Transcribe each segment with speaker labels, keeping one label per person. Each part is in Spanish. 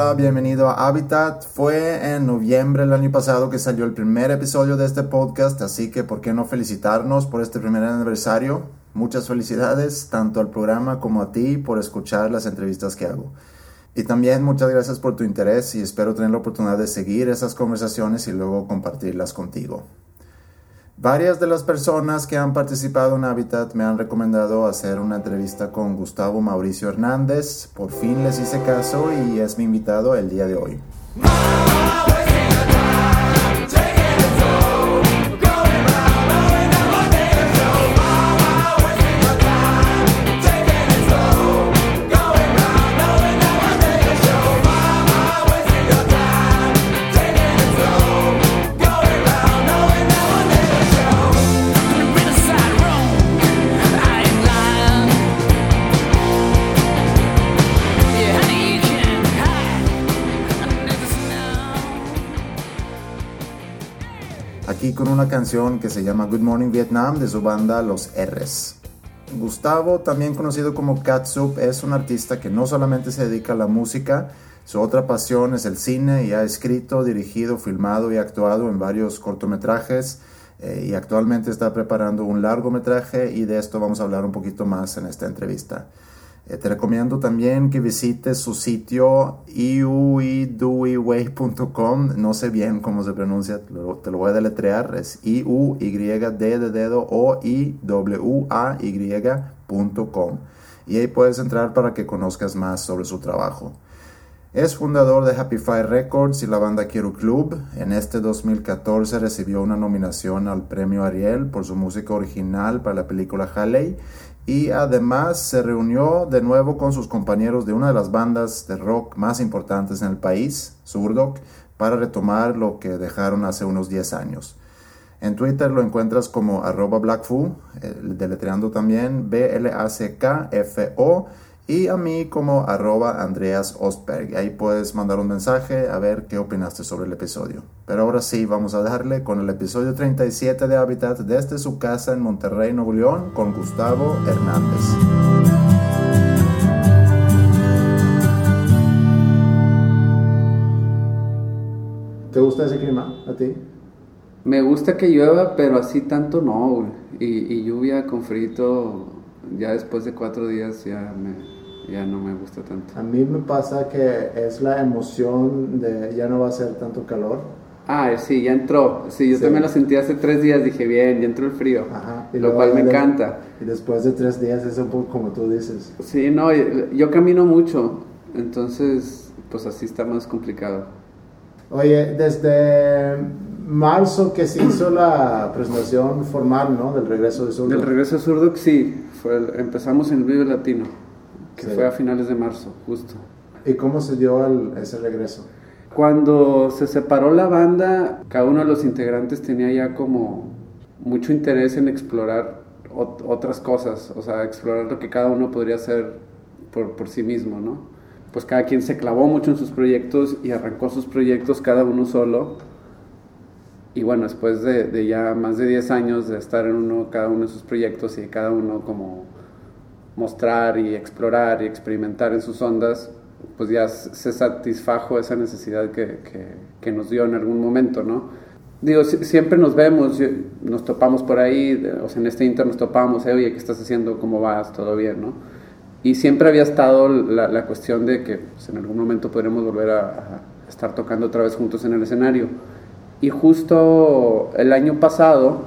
Speaker 1: Hola, bienvenido a Habitat. Fue en noviembre del año pasado que salió el primer episodio de este podcast, así que ¿por qué no felicitarnos por este primer aniversario? Muchas felicidades tanto al programa como a ti por escuchar las entrevistas que hago. Y también muchas gracias por tu interés y espero tener la oportunidad de seguir esas conversaciones y luego compartirlas contigo. Varias de las personas que han participado en Habitat me han recomendado hacer una entrevista con Gustavo Mauricio Hernández. Por fin les hice caso y es mi invitado el día de hoy. Con una canción que se llama Good Morning Vietnam de su banda Los R's. Gustavo, también conocido como Catsup, es un artista que no solamente se dedica a la música, su otra pasión es el cine y ha escrito, dirigido, filmado y actuado en varios cortometrajes eh, y actualmente está preparando un largometraje y de esto vamos a hablar un poquito más en esta entrevista. Eh, te recomiendo también que visites su sitio iuiduiway.com. No sé bien cómo se pronuncia, te lo, voy a deletrear. Es i y de dedo o i w a. Y ahí puedes entrar para que conozcas más sobre su trabajo. Es fundador de Happy Fire Records y la banda Quiero Club. En este 2014 recibió una nominación al premio Ariel por su música original para la película Halley y además se reunió de nuevo con sus compañeros de una de las bandas de rock más importantes en el país, Surdoc, para retomar lo que dejaron hace unos 10 años. En Twitter lo encuentras como arroba deletreando también B-L-A-C-K-F-O y a mí como arroba Andreas Ostberg. Ahí puedes mandar un mensaje a ver qué opinaste sobre el episodio. Pero ahora sí, vamos a darle con el episodio 37 de Habitat desde su casa en Monterrey, Nuevo León, con Gustavo Hernández. ¿Te gusta ese clima a ti?
Speaker 2: Me gusta que llueva, pero así tanto no, Y, y lluvia con frito, ya después de cuatro días ya me, ya no me gusta tanto.
Speaker 1: A mí me pasa que es la emoción de ya no va a ser tanto calor.
Speaker 2: Ah, sí, ya entró. Sí, yo también lo sentí hace tres días, dije, bien, ya entró el frío. lo cual me encanta.
Speaker 1: Y después de tres días es un poco como tú dices.
Speaker 2: Sí, no, yo camino mucho, entonces, pues así está más complicado.
Speaker 1: Oye, desde marzo que se hizo la presentación formal, ¿no? Del regreso de Zurdo.
Speaker 2: Del regreso de Zurdo, sí. Fue, empezamos en el Vive Latino que fue a finales de marzo, justo.
Speaker 1: ¿Y cómo se dio ese regreso?
Speaker 2: Cuando se separó la banda, cada uno de los integrantes tenía ya como mucho interés en explorar otras cosas, o sea, explorar lo que cada uno podría hacer por, por sí mismo, ¿no? Pues cada quien se clavó mucho en sus proyectos y arrancó sus proyectos cada uno solo. Y bueno, después de, de ya más de 10 años de estar en uno, cada uno de sus proyectos y cada uno como mostrar y explorar y experimentar en sus ondas, pues ya se satisfajo esa necesidad que, que, nos dio en algún momento, ¿no? Digo, siempre nos vemos, nos topamos por ahí, o sea, en este inter nos topamos, eh, oye, ¿qué estás haciendo? ¿Cómo vas? ¿Todo bien? ¿no? Y siempre había estado la, la cuestión de que pues, en algún momento podremos volver a, a, estar tocando otra vez juntos en el escenario. Y justo el año pasado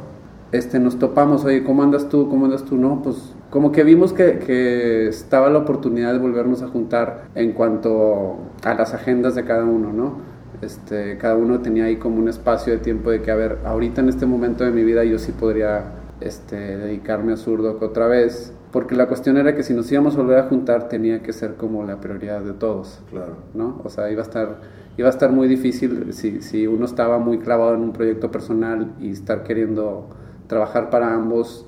Speaker 2: este, nos topamos, oye, ¿cómo andas tú? ¿Cómo andas tú? No, pues como que vimos que, estaba la oportunidad de volvernos a juntar en cuanto a las agendas de cada uno, ¿no? Este, cada uno tenía ahí como un espacio de tiempo de que, a ver, ahorita en este momento de mi vida yo sí podría este, dedicarme a Surdoc otra vez, porque la cuestión era que si nos íbamos a volver a juntar tenía que ser como la prioridad de todos,
Speaker 1: claro.
Speaker 2: ¿no? O sea, iba a estar, iba a estar muy difícil si, si uno estaba muy clavado en un proyecto personal y estar queriendo trabajar para ambos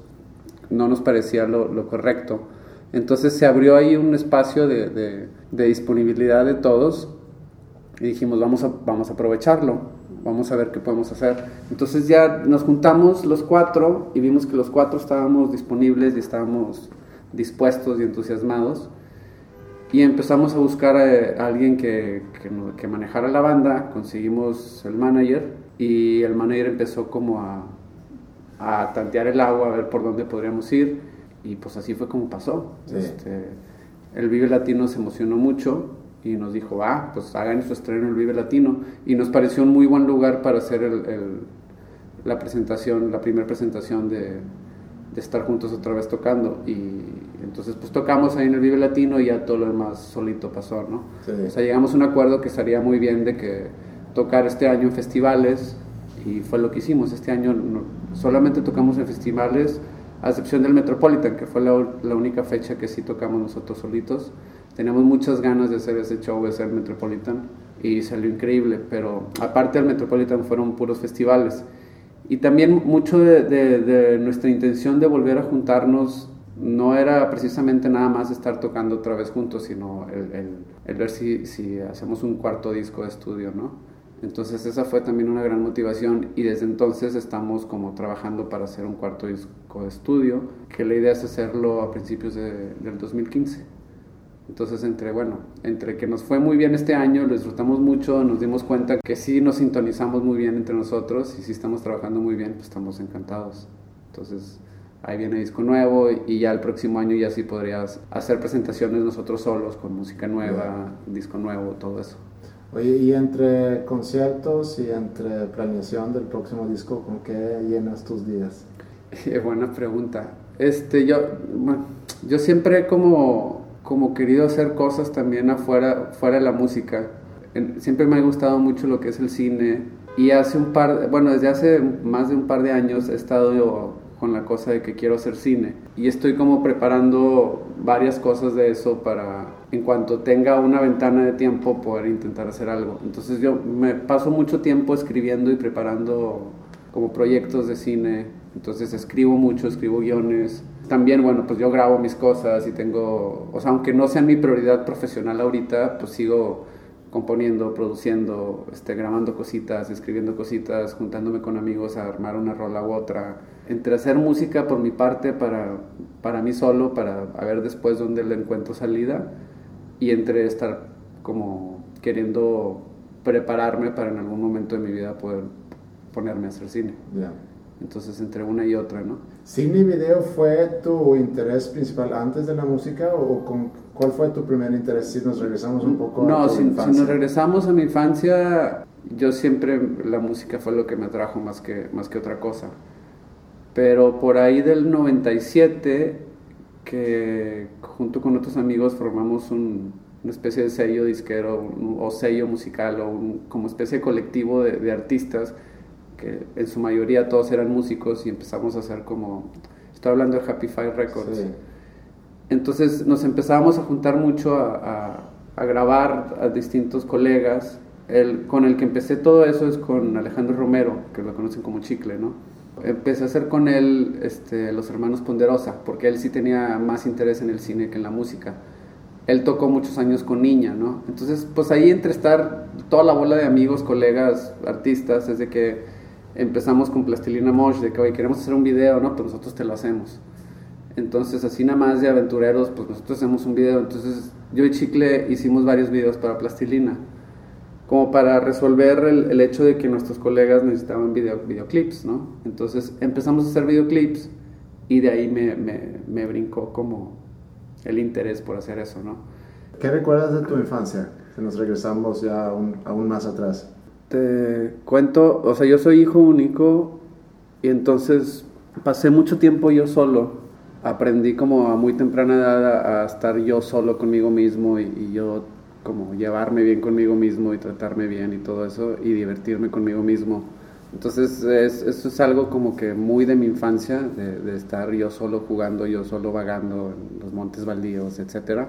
Speaker 2: no nos parecía lo, correcto. Entonces se abrió ahí un espacio de, disponibilidad de todos y dijimos, vamos a, vamos a aprovecharlo, vamos a ver qué podemos hacer. Entonces ya nos juntamos los cuatro y vimos que los cuatro estábamos disponibles y estábamos dispuestos y entusiasmados. y empezamos a buscar a, alguien que, que, manejara la banda, conseguimos el manager y el manager empezó como a, a tantear el agua, a ver por dónde podríamos ir. Y pues así fue como pasó. Este, el Vive Latino se emocionó mucho y nos dijo, ah, pues hagan su estreno en el Vive Latino y nos pareció un muy buen lugar para hacer el, la presentación, la primera presentación de, de estar juntos otra vez tocando. Y entonces, pues tocamos ahí en el Vive Latino y ya todo lo demás solito pasó, ¿no? O sea, llegamos a un acuerdo que estaría muy bien de que tocar este año en festivales y fue lo que hicimos. Este año solamente tocamos en festivales, a excepción del Metropolitan, que fue la, la, única fecha que sí tocamos nosotros solitos. Tenemos muchas ganas de hacer ese show, de ser Metropolitan, y salió increíble, pero aparte del Metropolitan fueron puros festivales. Y también mucho de, de, de nuestra intención de volver a juntarnos no era precisamente nada más estar tocando otra vez juntos, sino el, ver si, si, hacemos un cuarto disco de estudio, ¿no? Entonces esa fue también una gran motivación y desde entonces estamos como trabajando para hacer un cuarto disco de estudio, que la idea es hacerlo a principios de, del 2015. Entonces entre, bueno, entre que nos fue muy bien este año, lo disfrutamos mucho, nos dimos cuenta que sí nos sintonizamos muy bien entre nosotros y sí estamos trabajando muy bien, pues estamos encantados. Entonces ahí viene disco nuevo y ya el próximo año ya sí podrías hacer presentaciones nosotros solos con música nueva, disco nuevo, todo eso.
Speaker 1: Oye, y entre conciertos y entre planeación del próximo disco, ¿con qué llenas tus días?
Speaker 2: Buena pregunta. Este, yo, yo siempre he como, como querido hacer cosas también afuera, fuera de la música. Siempre me ha gustado mucho lo que es el cine. Y hace un par, bueno, desde hace más de un par de años he estado con la cosa de que quiero hacer cine. Y estoy como preparando varias cosas de eso para, en cuanto tenga una ventana de tiempo, poder intentar hacer algo. Entonces yo me paso mucho tiempo escribiendo y preparando como proyectos de cine. Entonces escribo mucho, escribo guiones. También, bueno, pues yo grabo mis cosas y tengo, o sea, aunque no sea mi prioridad profesional ahorita, pues sigo componiendo, produciendo, este, grabando cositas, escribiendo cositas, juntándome con amigos a armar una rola u otra. Entre hacer música por mi parte para, para mí solo, para ver después dónde le encuentro salida, y entre estar como queriendo prepararme para en algún momento de mi vida poder ponerme a hacer cine. Entonces, entre una y otra, ¿no?
Speaker 1: ¿Cine y video fue tu interés principal antes de la música o con, cuál fue tu primer interés? Si nos regresamos un poco
Speaker 2: no, a tu si, infancia. si nos regresamos a mi infancia, yo siempre la música fue lo que me atrajo más que, más que otra cosa. Pero por ahí del 97, que junto con otros amigos formamos un, una especie de sello disquero o sello musical o un, como especie de colectivo de, de artistas en su mayoría todos eran músicos y empezamos a hacer como, estoy hablando de Happy Five Records. Entonces nos empezábamos a juntar mucho a, grabar a distintos colegas. El, con el que empecé todo eso es con Alejandro Romero, que lo conocen como Chicle, ¿no? Empecé a hacer con él este, Los Hermanos Ponderosa, porque él sí tenía más interés en el cine que en la música. Él tocó muchos años con Niña, ¿no? Entonces, pues ahí entre estar toda la bola de amigos, colegas, artistas, desde que empezamos con Plastilina Mosh, de que, oye, queremos hacer un video, ¿no? Pues nosotros te lo hacemos. Entonces, así nada más de aventureros, pues nosotros hacemos un video. Entonces, yo y Chicle hicimos varios videos para Plastilina, como para resolver el, el hecho de que nuestros colegas necesitaban video, videoclips, ¿no? Entonces, empezamos a hacer videoclips y de ahí me, me, me brincó como el interés por hacer eso, ¿no?
Speaker 1: ¿Qué recuerdas de tu infancia? Si nos regresamos ya aún, aún más atrás
Speaker 2: te cuento, o sea, yo soy hijo único y entonces pasé mucho tiempo yo solo. Aprendí como a muy temprana edad a, estar yo solo conmigo mismo y, yo como llevarme bien conmigo mismo y tratarme bien y todo eso y divertirme conmigo mismo. Entonces eso es algo como que muy de mi infancia, de, estar yo solo jugando, yo solo vagando en los montes baldíos, etc.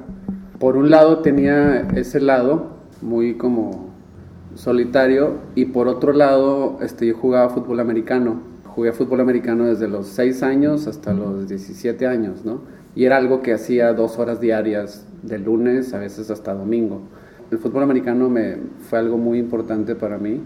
Speaker 2: Por un lado tenía ese lado muy como solitario y por otro lado este, yo jugaba fútbol americano. Jugué fútbol americano desde los 6 años hasta los 17 años, ¿no? Y era algo que hacía dos horas diarias, de lunes a veces hasta domingo. El fútbol americano me, fue algo muy importante para mí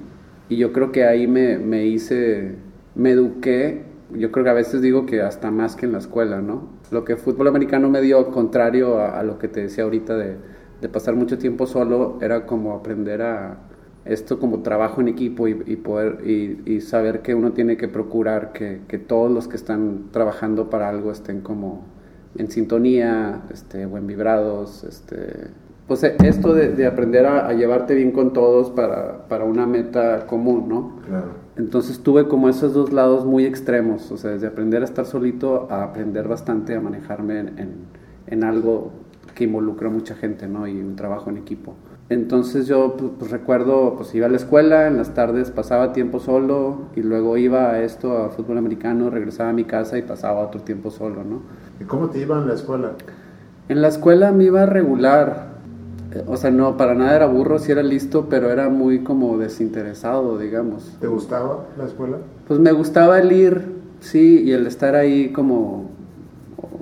Speaker 2: y yo creo que ahí me, me hice, me eduqué, yo creo que a veces digo que hasta más que en la escuela, ¿no? Lo que el fútbol americano me dio, contrario a, a lo que te decía ahorita de, de pasar mucho tiempo solo, era como aprender a esto como trabajo en equipo y, poder y, saber que uno tiene que procurar que, que, todos los que están trabajando para algo estén como en sintonía, este, buen vibrados, este, pues eh, esto de, aprender a, llevarte bien con todos para, para, una meta común, ¿no? Claro. Entonces tuve como esos dos lados muy extremos, o sea, desde aprender a estar solito a aprender bastante a manejarme en, en, algo que involucra a mucha gente, ¿no? Y un trabajo en equipo. Entonces yo pues, pues, recuerdo, pues iba a la escuela, en las tardes pasaba tiempo solo y luego iba a esto, a fútbol americano, regresaba a mi casa y pasaba otro tiempo solo, ¿no?
Speaker 1: ¿Y cómo te iba en la escuela?
Speaker 2: En la escuela me iba regular, o sea, no, para nada era burro, sí era listo, pero era muy como desinteresado, digamos.
Speaker 1: ¿Te gustaba la escuela?
Speaker 2: Pues me gustaba el ir, sí, y el estar ahí como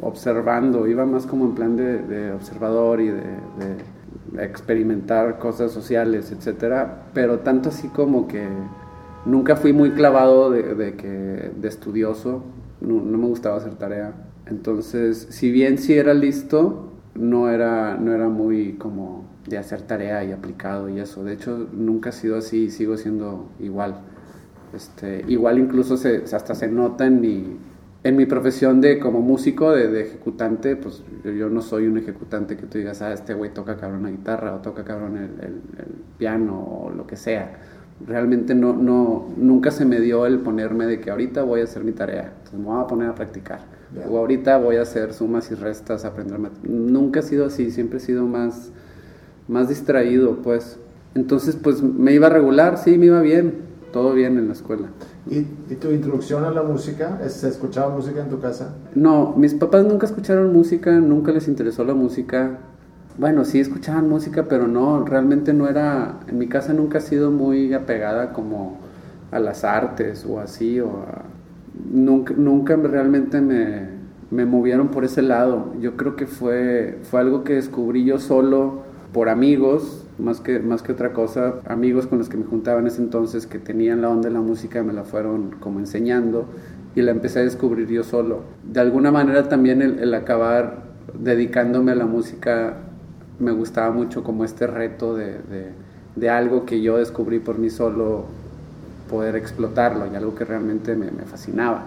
Speaker 2: observando, iba más como en plan de, observador y de, experimentar cosas sociales, etcétera, pero tanto así como que nunca fui muy clavado de, que, de estudioso, no, me gustaba hacer tarea. Entonces, si bien sí era listo, no era, no era muy como de hacer tarea y aplicado y eso. De hecho, nunca ha sido así y sigo siendo igual. Este, igual incluso hasta se nota en en mi profesión de como músico, de, ejecutante, pues yo, no soy un ejecutante que tú digas, ah, este güey toca cabrón la guitarra o toca cabrón el, el, piano o lo que sea. Realmente no, no, nunca se me dio el ponerme de que ahorita voy a hacer mi tarea, entonces me voy a poner a practicar o ahorita voy a hacer sumas y restas, aprender Nunca he sido así, siempre he sido más, más distraído, pues. Entonces, pues me iba regular, sí, me iba bien, todo bien en la escuela.
Speaker 1: ¿Y, tu introducción a la música? ¿Se escuchaba música en tu casa?
Speaker 2: No, mis papás nunca escucharon música, nunca les interesó la música. Bueno, sí escuchaban música, pero no, realmente no era, en mi casa nunca ha sido muy apegada como a las artes o así, o a, nunca, nunca realmente me, me, movieron por ese lado. Yo creo que fue, fue algo que descubrí yo solo por amigos, más que, más que otra cosa, amigos con los que me juntaba en ese entonces que tenían la onda de la música, me la fueron como enseñando y la empecé a descubrir yo solo. De alguna manera también el, el acabar dedicándome a la música me gustaba mucho como este reto de, de, de algo que yo descubrí por mí solo poder explotarlo y algo que realmente me, me fascinaba.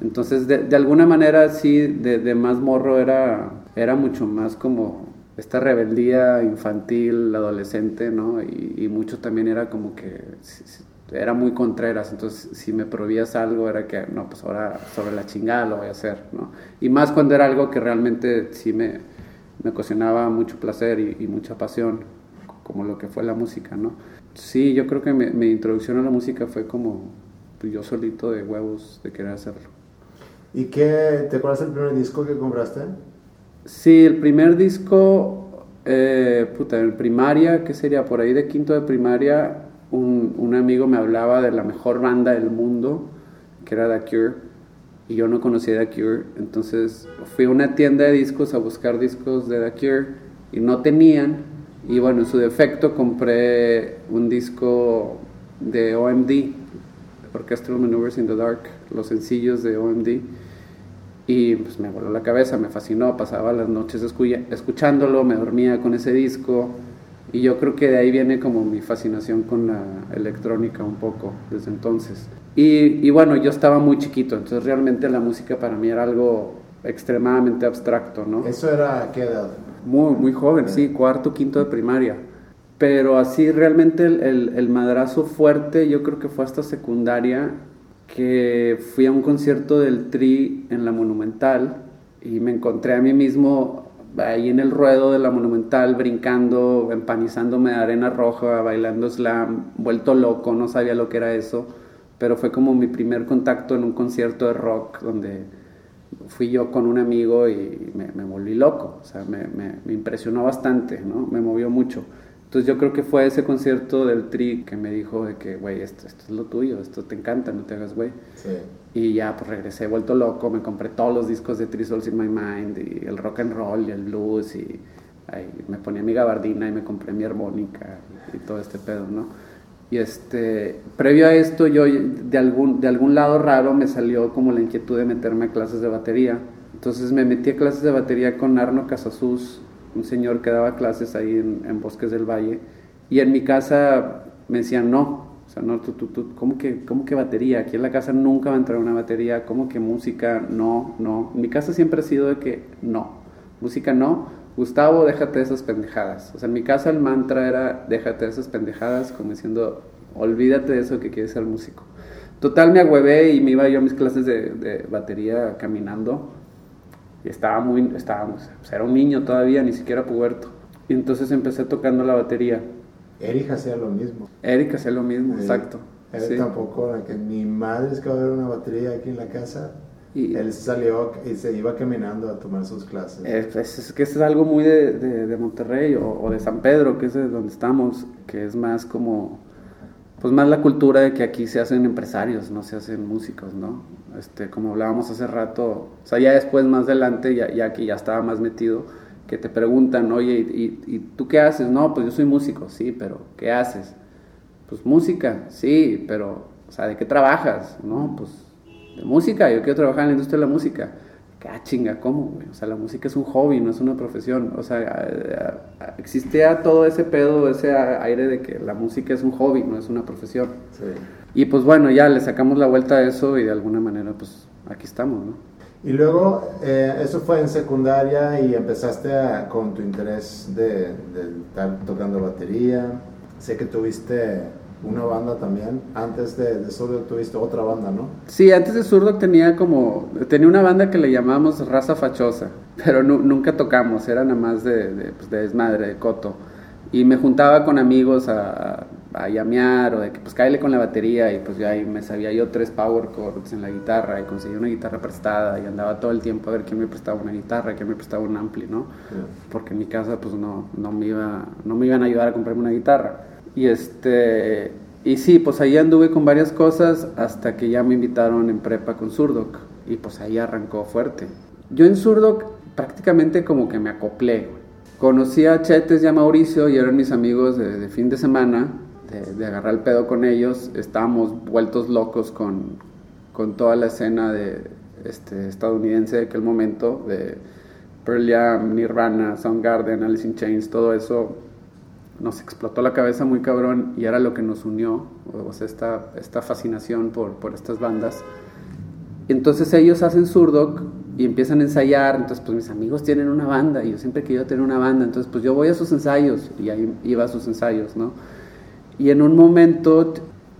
Speaker 2: Entonces, de, de, alguna manera, sí, de, de, más morro era, era mucho más como esta rebeldía infantil, adolescente, ¿no? Y, y mucho también era como que era muy contreras, entonces si me prohibías algo era que, no, pues ahora sobre la chingada lo voy a hacer, ¿no? Y más cuando era algo que realmente sí me, me ocasionaba mucho placer y, y mucha pasión, como lo que fue la música, ¿no? Sí, yo creo que mi, introducción a la música fue como pues, yo solito de huevos de querer hacerlo.
Speaker 1: ¿Y qué, te acuerdas del primer disco que compraste?
Speaker 2: Sí, el primer disco, eh, puta, en primaria, que sería por ahí de quinto de primaria, un, un, amigo me hablaba de la mejor banda del mundo, que era The Cure, y yo no conocía The Cure, entonces fui a una tienda de discos a buscar discos de The Cure y no tenían, y bueno, en su defecto compré un disco de OMD, Orchestral Maneuvers in the Dark, los sencillos de OMD. Y pues me voló la cabeza, me fascinó, pasaba las noches escuchándolo, me dormía con ese disco. Y yo creo que de ahí viene como mi fascinación con la electrónica un poco desde entonces. Y, y bueno, yo estaba muy chiquito, entonces realmente la música para mí era algo extremadamente abstracto, ¿no?
Speaker 1: ¿Eso era a qué edad?
Speaker 2: Muy, muy joven, sí, cuarto, quinto de primaria. Pero así realmente el, el, madrazo fuerte yo creo que fue hasta secundaria, que fui a un concierto del Tri en la Monumental y me encontré a mí mismo ahí en el ruedo de la Monumental, brincando, empanizándome de arena roja, bailando slam, vuelto loco, no sabía lo que era eso, pero fue como mi primer contacto en un concierto de rock donde fui yo con un amigo y me, me volví loco, o sea, me, me, impresionó bastante, ¿no? Me movió mucho. Entonces yo creo que fue ese concierto del Tri que me dijo de que, güey, esto, esto, es lo tuyo, esto te encanta, no te hagas güey. Sí. Y ya, pues regresé vuelto loco, me compré todos los discos de Three Souls in My Mind, y el rock and roll, y el blues, y me ponía mi gabardina y me compré mi armónica y, y todo este pedo, ¿no? Y este, previo a esto, yo de algún, de algún lado raro me salió como la inquietud de meterme a clases de batería. Entonces me metí a clases de batería con Arno Casasus un señor que daba clases ahí en, Bosques del Valle. Y en mi casa me decían, no, o sea, no, tú, tú, tú, ¿cómo que, ¿cómo que batería? Aquí en la casa nunca va a entrar una batería, ¿cómo que música? No, no. En mi casa siempre ha sido de que no, música no. Gustavo, déjate de esas pendejadas. O sea, en mi casa el mantra era, déjate de esas pendejadas, como diciendo, olvídate de eso que quieres ser músico. Total, me agüevé y me iba yo a mis clases de, de batería caminando y estaba muy, estábamos, pues, era un niño todavía, ni siquiera puberto. Y entonces empecé tocando la batería.
Speaker 1: Erika hacía lo mismo.
Speaker 2: Erika hacía lo mismo, exacto.
Speaker 1: Él sí. tampoco, que mi madre es que va a haber una batería aquí en la casa. Y él salió y se iba caminando a tomar sus clases.
Speaker 2: Es, es, que es algo muy de, de, Monterrey o, o, de San Pedro, que es de donde estamos, que es más como pues más la cultura de que aquí se hacen empresarios, no se hacen músicos, ¿no? Este, como hablábamos hace rato, o sea, ya después, más adelante, ya, ya que ya estaba más metido, que te preguntan, oye, ¿y, ¿y, tú qué haces? No, pues yo soy músico, sí, pero ¿qué haces? Pues música, sí, pero, o sea, ¿de qué trabajas? No, pues de música, yo quiero trabajar en la industria de la música ah, chinga, ¿cómo, güey? O sea, la música es un hobby, no es una profesión. O sea, existía todo ese pedo, ese aire de que la música es un hobby, no es una profesión. Sí. Y pues bueno, ya le sacamos la vuelta a eso y de alguna manera, pues aquí estamos, ¿no?
Speaker 1: Y luego, eh, eso fue en secundaria y empezaste con tu interés de, de estar tocando batería. Sé que tuviste una banda también. Antes de, de tuviste otra banda, ¿no?
Speaker 2: Sí, antes de Surdo tenía como, tenía una banda que le llamábamos Raza Fachosa, pero nunca tocamos, era nada más de, de, pues, de, desmadre, de coto. Y me juntaba con amigos a, a llamear o de que pues cállale con la batería y pues ya ahí me sabía yo tres power chords en la guitarra y conseguí una guitarra prestada y andaba todo el tiempo a ver quién me prestaba una guitarra, quién me prestaba un ampli, ¿no? Porque en mi casa pues no, no, me iba, no me iban a ayudar a comprarme una guitarra. Y este y sí, pues ahí anduve con varias cosas hasta que ya me invitaron en prepa con Surdoc y pues ahí arrancó fuerte. Yo en Surdoc prácticamente como que me acoplé. Conocí a Chetes y a Mauricio y eran mis amigos de, fin de semana, de, agarrar el pedo con ellos. Estábamos vueltos locos con, con toda la escena de, este, estadounidense de aquel momento, de Pearl Jam, Nirvana, Soundgarden, Alice in Chains, todo eso nos explotó la cabeza muy cabrón y era lo que nos unió, o sea, esta, esta fascinación por, por estas bandas. Entonces ellos hacen Surdoc y empiezan a ensayar, entonces pues mis amigos tienen una banda y yo siempre quería tener una banda, entonces pues yo voy a sus ensayos y ahí iba a sus ensayos, ¿no? Y en un momento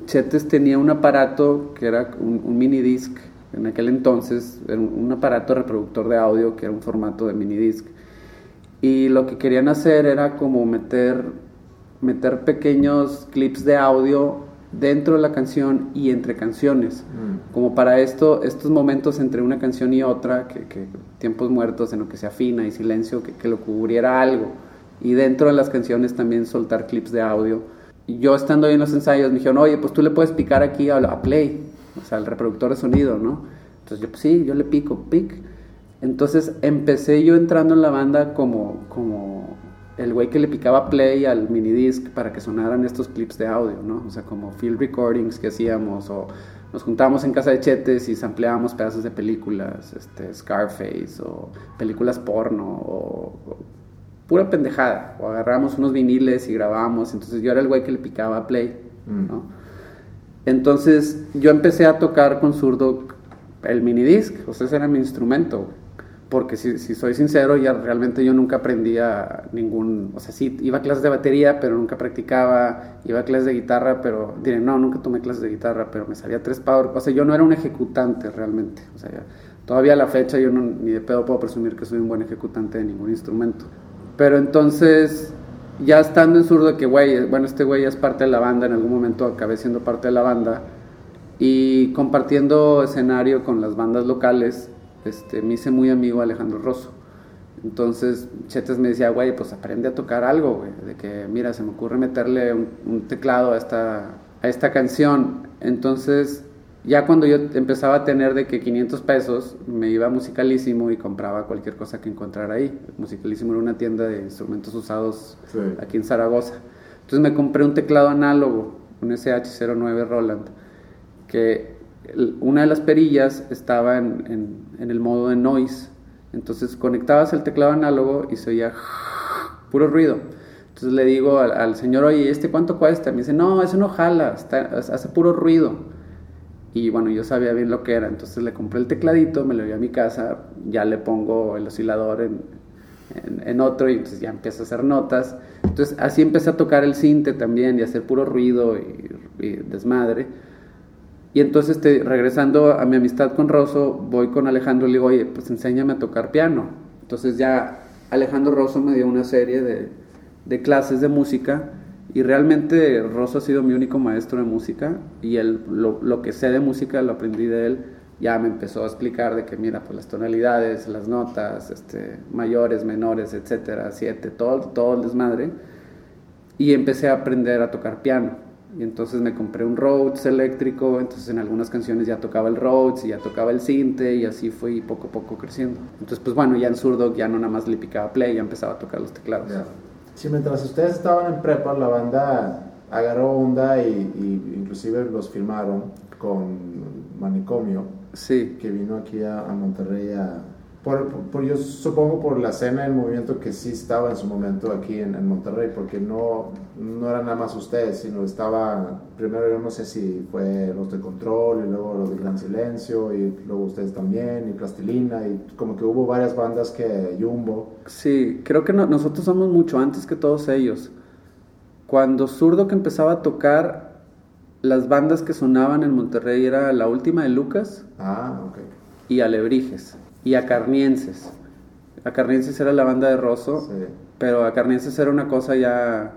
Speaker 2: Chetes tenía un aparato que era un, un mini disc, en aquel entonces era un aparato reproductor de audio que era un formato de mini disc. Y lo que querían hacer era como meter meter pequeños clips de audio dentro de la canción y entre canciones. Mm. Como para esto, estos momentos entre una canción y otra, que, tiempos muertos en lo que se afina y silencio, que, lo cubriera algo. Y dentro de las canciones también soltar clips de audio. Y yo estando ahí en los ensayos me dijeron, oye, pues tú le puedes picar aquí a, a play, o sea, al reproductor de sonido, ¿no? Entonces yo, pues sí, yo le pico, pic. Entonces empecé yo entrando en la banda como, como el güey que le picaba play al minidisc para que sonaran estos clips de audio, ¿no? O sea, como field recordings que hacíamos o nos juntábamos en casa de chetes y sampleábamos pedazos de películas, este, Scarface o películas porno o, pura pendejada. O agarrábamos unos viniles y grabábamos, entonces yo era el güey que le picaba play, mm. ¿no? Entonces yo empecé a tocar con zurdo el minidisc, o sea, ese era mi instrumento, porque si, soy sincero, ya realmente yo nunca aprendía ningún, o sea, sí, iba a clases de batería, pero nunca practicaba, iba a clases de guitarra, pero diré, no, nunca tomé clases de guitarra, pero me salía tres power, o sea, yo no era un ejecutante realmente, o sea, todavía a la fecha yo no, ni de pedo puedo presumir que soy un buen ejecutante de ningún instrumento. Pero entonces, ya estando en zurdo, que güey, bueno, este güey es parte de la banda, en algún momento acabé siendo parte de la banda, y compartiendo escenario con las bandas locales, este, me hice muy amigo Alejandro Rosso. Entonces Chetes me decía, güey, pues aprende a tocar algo, güey. De que, mira, se me ocurre meterle un, teclado a esta, a esta canción. Entonces, ya cuando yo empezaba a tener de que 500 pesos, me iba a Musicalísimo y compraba cualquier cosa que encontrara ahí. Musicalísimo era una tienda de instrumentos usados aquí en Zaragoza. Entonces me compré un teclado análogo, un SH09 Roland, que una de las perillas estaba en, el modo de noise. Entonces conectabas el teclado análogo y se oía puro ruido. Entonces le digo al, señor, oye, ¿este cuánto cuesta? Me dice, no, eso no jala, hace puro ruido. Y bueno, yo sabía bien lo que era, entonces le compré el tecladito, me lo llevé a mi casa, ya le pongo el oscilador en, en, otro y entonces ya empiezo a hacer notas. Entonces así empecé a tocar el cinte también y a hacer puro ruido y, desmadre. Y entonces este, regresando a mi amistad con Rosso, voy con Alejandro y le digo, oye, pues enséñame a tocar piano. Entonces ya Alejandro Rosso me dio una serie de, de clases de música y realmente Rosso ha sido mi único maestro de música y él, lo, lo, que sé de música lo aprendí de él. Ya me empezó a explicar de que, mira, pues las tonalidades, las notas, este, mayores, menores, etcétera, siete, todo, todo el desmadre. Y empecé a aprender a tocar piano. Y entonces me compré un Rhodes eléctrico, entonces en algunas canciones ya tocaba el Rhodes y ya tocaba el cinte y así fui poco a poco creciendo. Entonces pues bueno, ya en zurdo ya no nada más le picaba play, ya empezaba a tocar los teclados.
Speaker 1: Sí, mientras ustedes estaban en prepa, la banda agarró onda y, inclusive los filmaron con Manicomio.
Speaker 2: Sí.
Speaker 1: Que vino aquí a, Monterrey a... Por, yo supongo por la escena del movimiento que sí estaba en su momento aquí en, Monterrey, porque no, no era nada más ustedes, sino estaba, primero yo no sé si fue los de Control y luego los de Gran Silencio y luego ustedes también y Plastilina y como que hubo varias bandas que Jumbo.
Speaker 2: Sí, creo que nosotros somos mucho antes que todos ellos. Cuando Zurdo que empezaba a tocar, las bandas que sonaban en Monterrey era La Última de Lucas
Speaker 1: ah,
Speaker 2: y Alebrijes y Acarnienses. Acarnienses era la banda de Rosso, pero Acarnienses era una cosa ya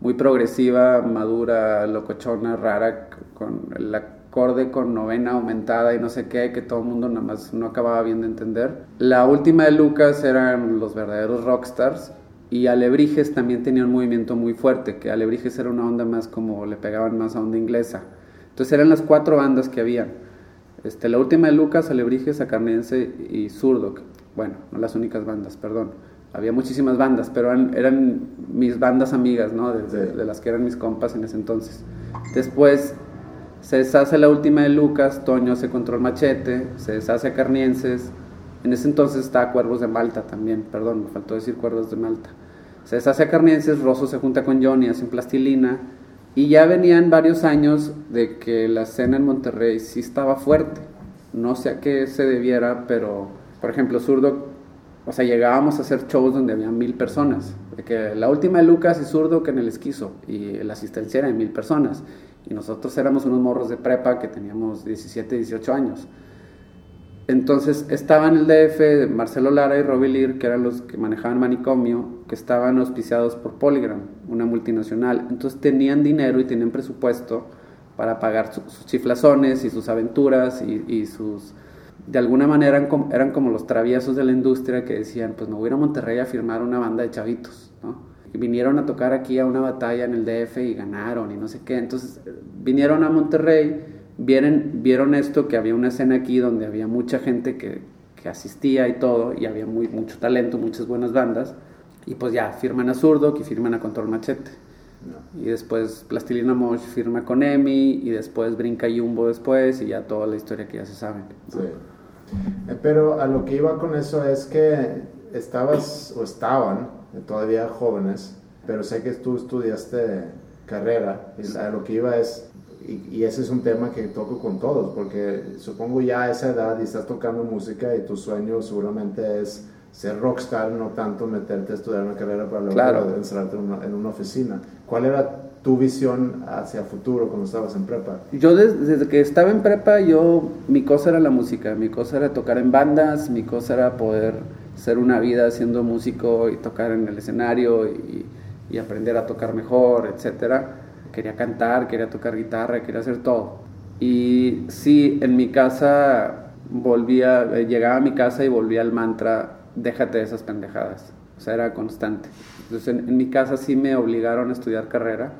Speaker 2: muy progresiva, madura, locochona, rara, con el acorde con novena aumentada y no sé qué, que todo el mundo nada más no acababa bien de entender. La última de Lucas eran los verdaderos rockstars y Alebrijes también tenía un movimiento muy fuerte, que Alebrijes era una onda más como le pegaban más a onda inglesa. Entonces eran las cuatro bandas que había. Este, la última de Lucas, Alebrijes, Acarnense y Zurdo. Bueno, no las únicas bandas, perdón. Había muchísimas bandas, pero eran, mis bandas amigas, ¿no? De, de, las que eran mis compas en ese entonces. Después se deshace la última de Lucas, Toño se Control Machete, se deshace Acarnienses. En ese entonces estaba Cuervos de Malta también, perdón, me faltó decir Cuervos de Malta. Se deshace a Carnienses, Rosso se junta con Johnny, hacen plastilina. Y ya venían varios años de que la escena en Monterrey sí estaba fuerte. No sé a qué se debiera, pero, por ejemplo, Zurdo, o sea, llegábamos a hacer shows donde había mil personas. De que la última de Lucas y Zurdo que en el esquizo, y la asistencia era de mil personas. Y nosotros éramos unos morros de prepa que teníamos 17, 18 años. Entonces estaban el DF Marcelo Lara y Robbie Lear, que eran los que manejaban Manicomio, que estaban auspiciados por Polygram, una multinacional. Entonces tenían dinero y tenían presupuesto para pagar sus chiflazones y sus aventuras y, sus... De alguna manera eran como, eran como, los traviesos de la industria que decían, pues me voy a Monterrey a firmar una banda de chavitos, Y vinieron a tocar aquí a una batalla en el DF y ganaron y no sé qué. Entonces vinieron a Monterrey vieron, vieron esto, que había una escena aquí donde había mucha gente que, que asistía y todo, y había muy, mucho talento, muchas buenas bandas, y pues ya, firman a Zurdo, que firman a Control Machete. Y después Plastilina Mosh firma con Emi, y después brinca Jumbo después, y ya toda la historia que ya se saben.
Speaker 1: Sí. Eh, pero a lo que iba con eso es que estabas, o estaban, todavía jóvenes, pero sé que tú estudiaste carrera, y a lo que iba es, y, ese es un tema que toco con todos, porque supongo ya a esa edad y estás tocando música y tu sueño seguramente es ser rockstar, no tanto meterte a estudiar una carrera para luego
Speaker 2: claro.
Speaker 1: encerrarte en una, en una, oficina. ¿Cuál era tu visión hacia futuro cuando estabas en prepa?
Speaker 2: Yo desde, que estaba en prepa, yo, mi cosa era la música, mi cosa era tocar en bandas, mi cosa era poder ser una vida siendo músico y tocar en el escenario y, y aprender a tocar mejor, etcétera quería cantar, quería tocar guitarra, quería hacer todo. Y sí, en mi casa volvía, eh, llegaba a mi casa y volvía al mantra, déjate de esas pendejadas. O sea, era constante. Entonces en, mi casa sí me obligaron a estudiar carrera.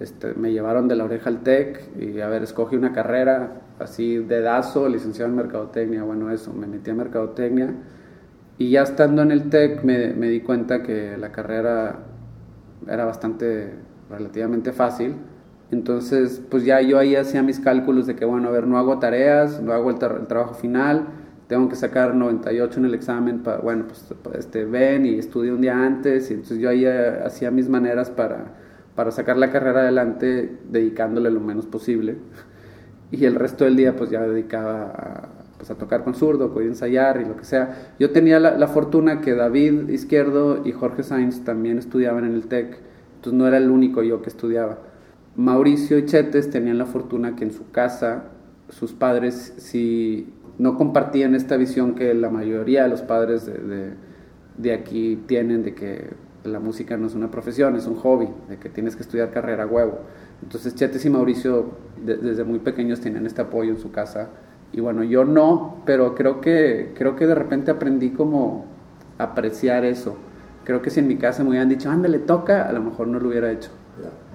Speaker 2: Este, me llevaron de la oreja al TEC y a ver, escogí una carrera así de dazo, licenciado en Mercadotecnia, bueno, eso, me metí a Mercadotecnia y ya estando en el TEC me di cuenta que la carrera era bastante relativamente fácil. Entonces, pues ya yo ahí hacía mis cálculos de que, bueno, a ver, no hago tareas, no hago el, trabajo final, tengo que sacar 98 en el examen, para, bueno, pues este, ven y estudia un día antes, y entonces yo ahí eh, hacía mis maneras para, para sacar la carrera adelante, dedicándole lo menos posible, y el resto del día pues ya dedicaba a, pues, a tocar con zurdo, a ensayar y lo que sea. Yo tenía la, la, fortuna que David Izquierdo y Jorge Sainz también estudiaban en el TEC, entonces no era el único yo que estudiaba. Mauricio y Chetes tenían la fortuna que en su casa sus padres sí no compartían esta visión que la mayoría de los padres de, de, aquí tienen de que la música no es una profesión, es un hobby, de que tienes que estudiar carrera huevo. Entonces Chetes y Mauricio desde muy pequeños tenían este apoyo en su casa y bueno, yo no, pero creo que, creo que de repente aprendí como apreciar eso. Creo que si en mi casa me hubieran dicho, ándale, toca, a lo mejor no lo hubiera hecho.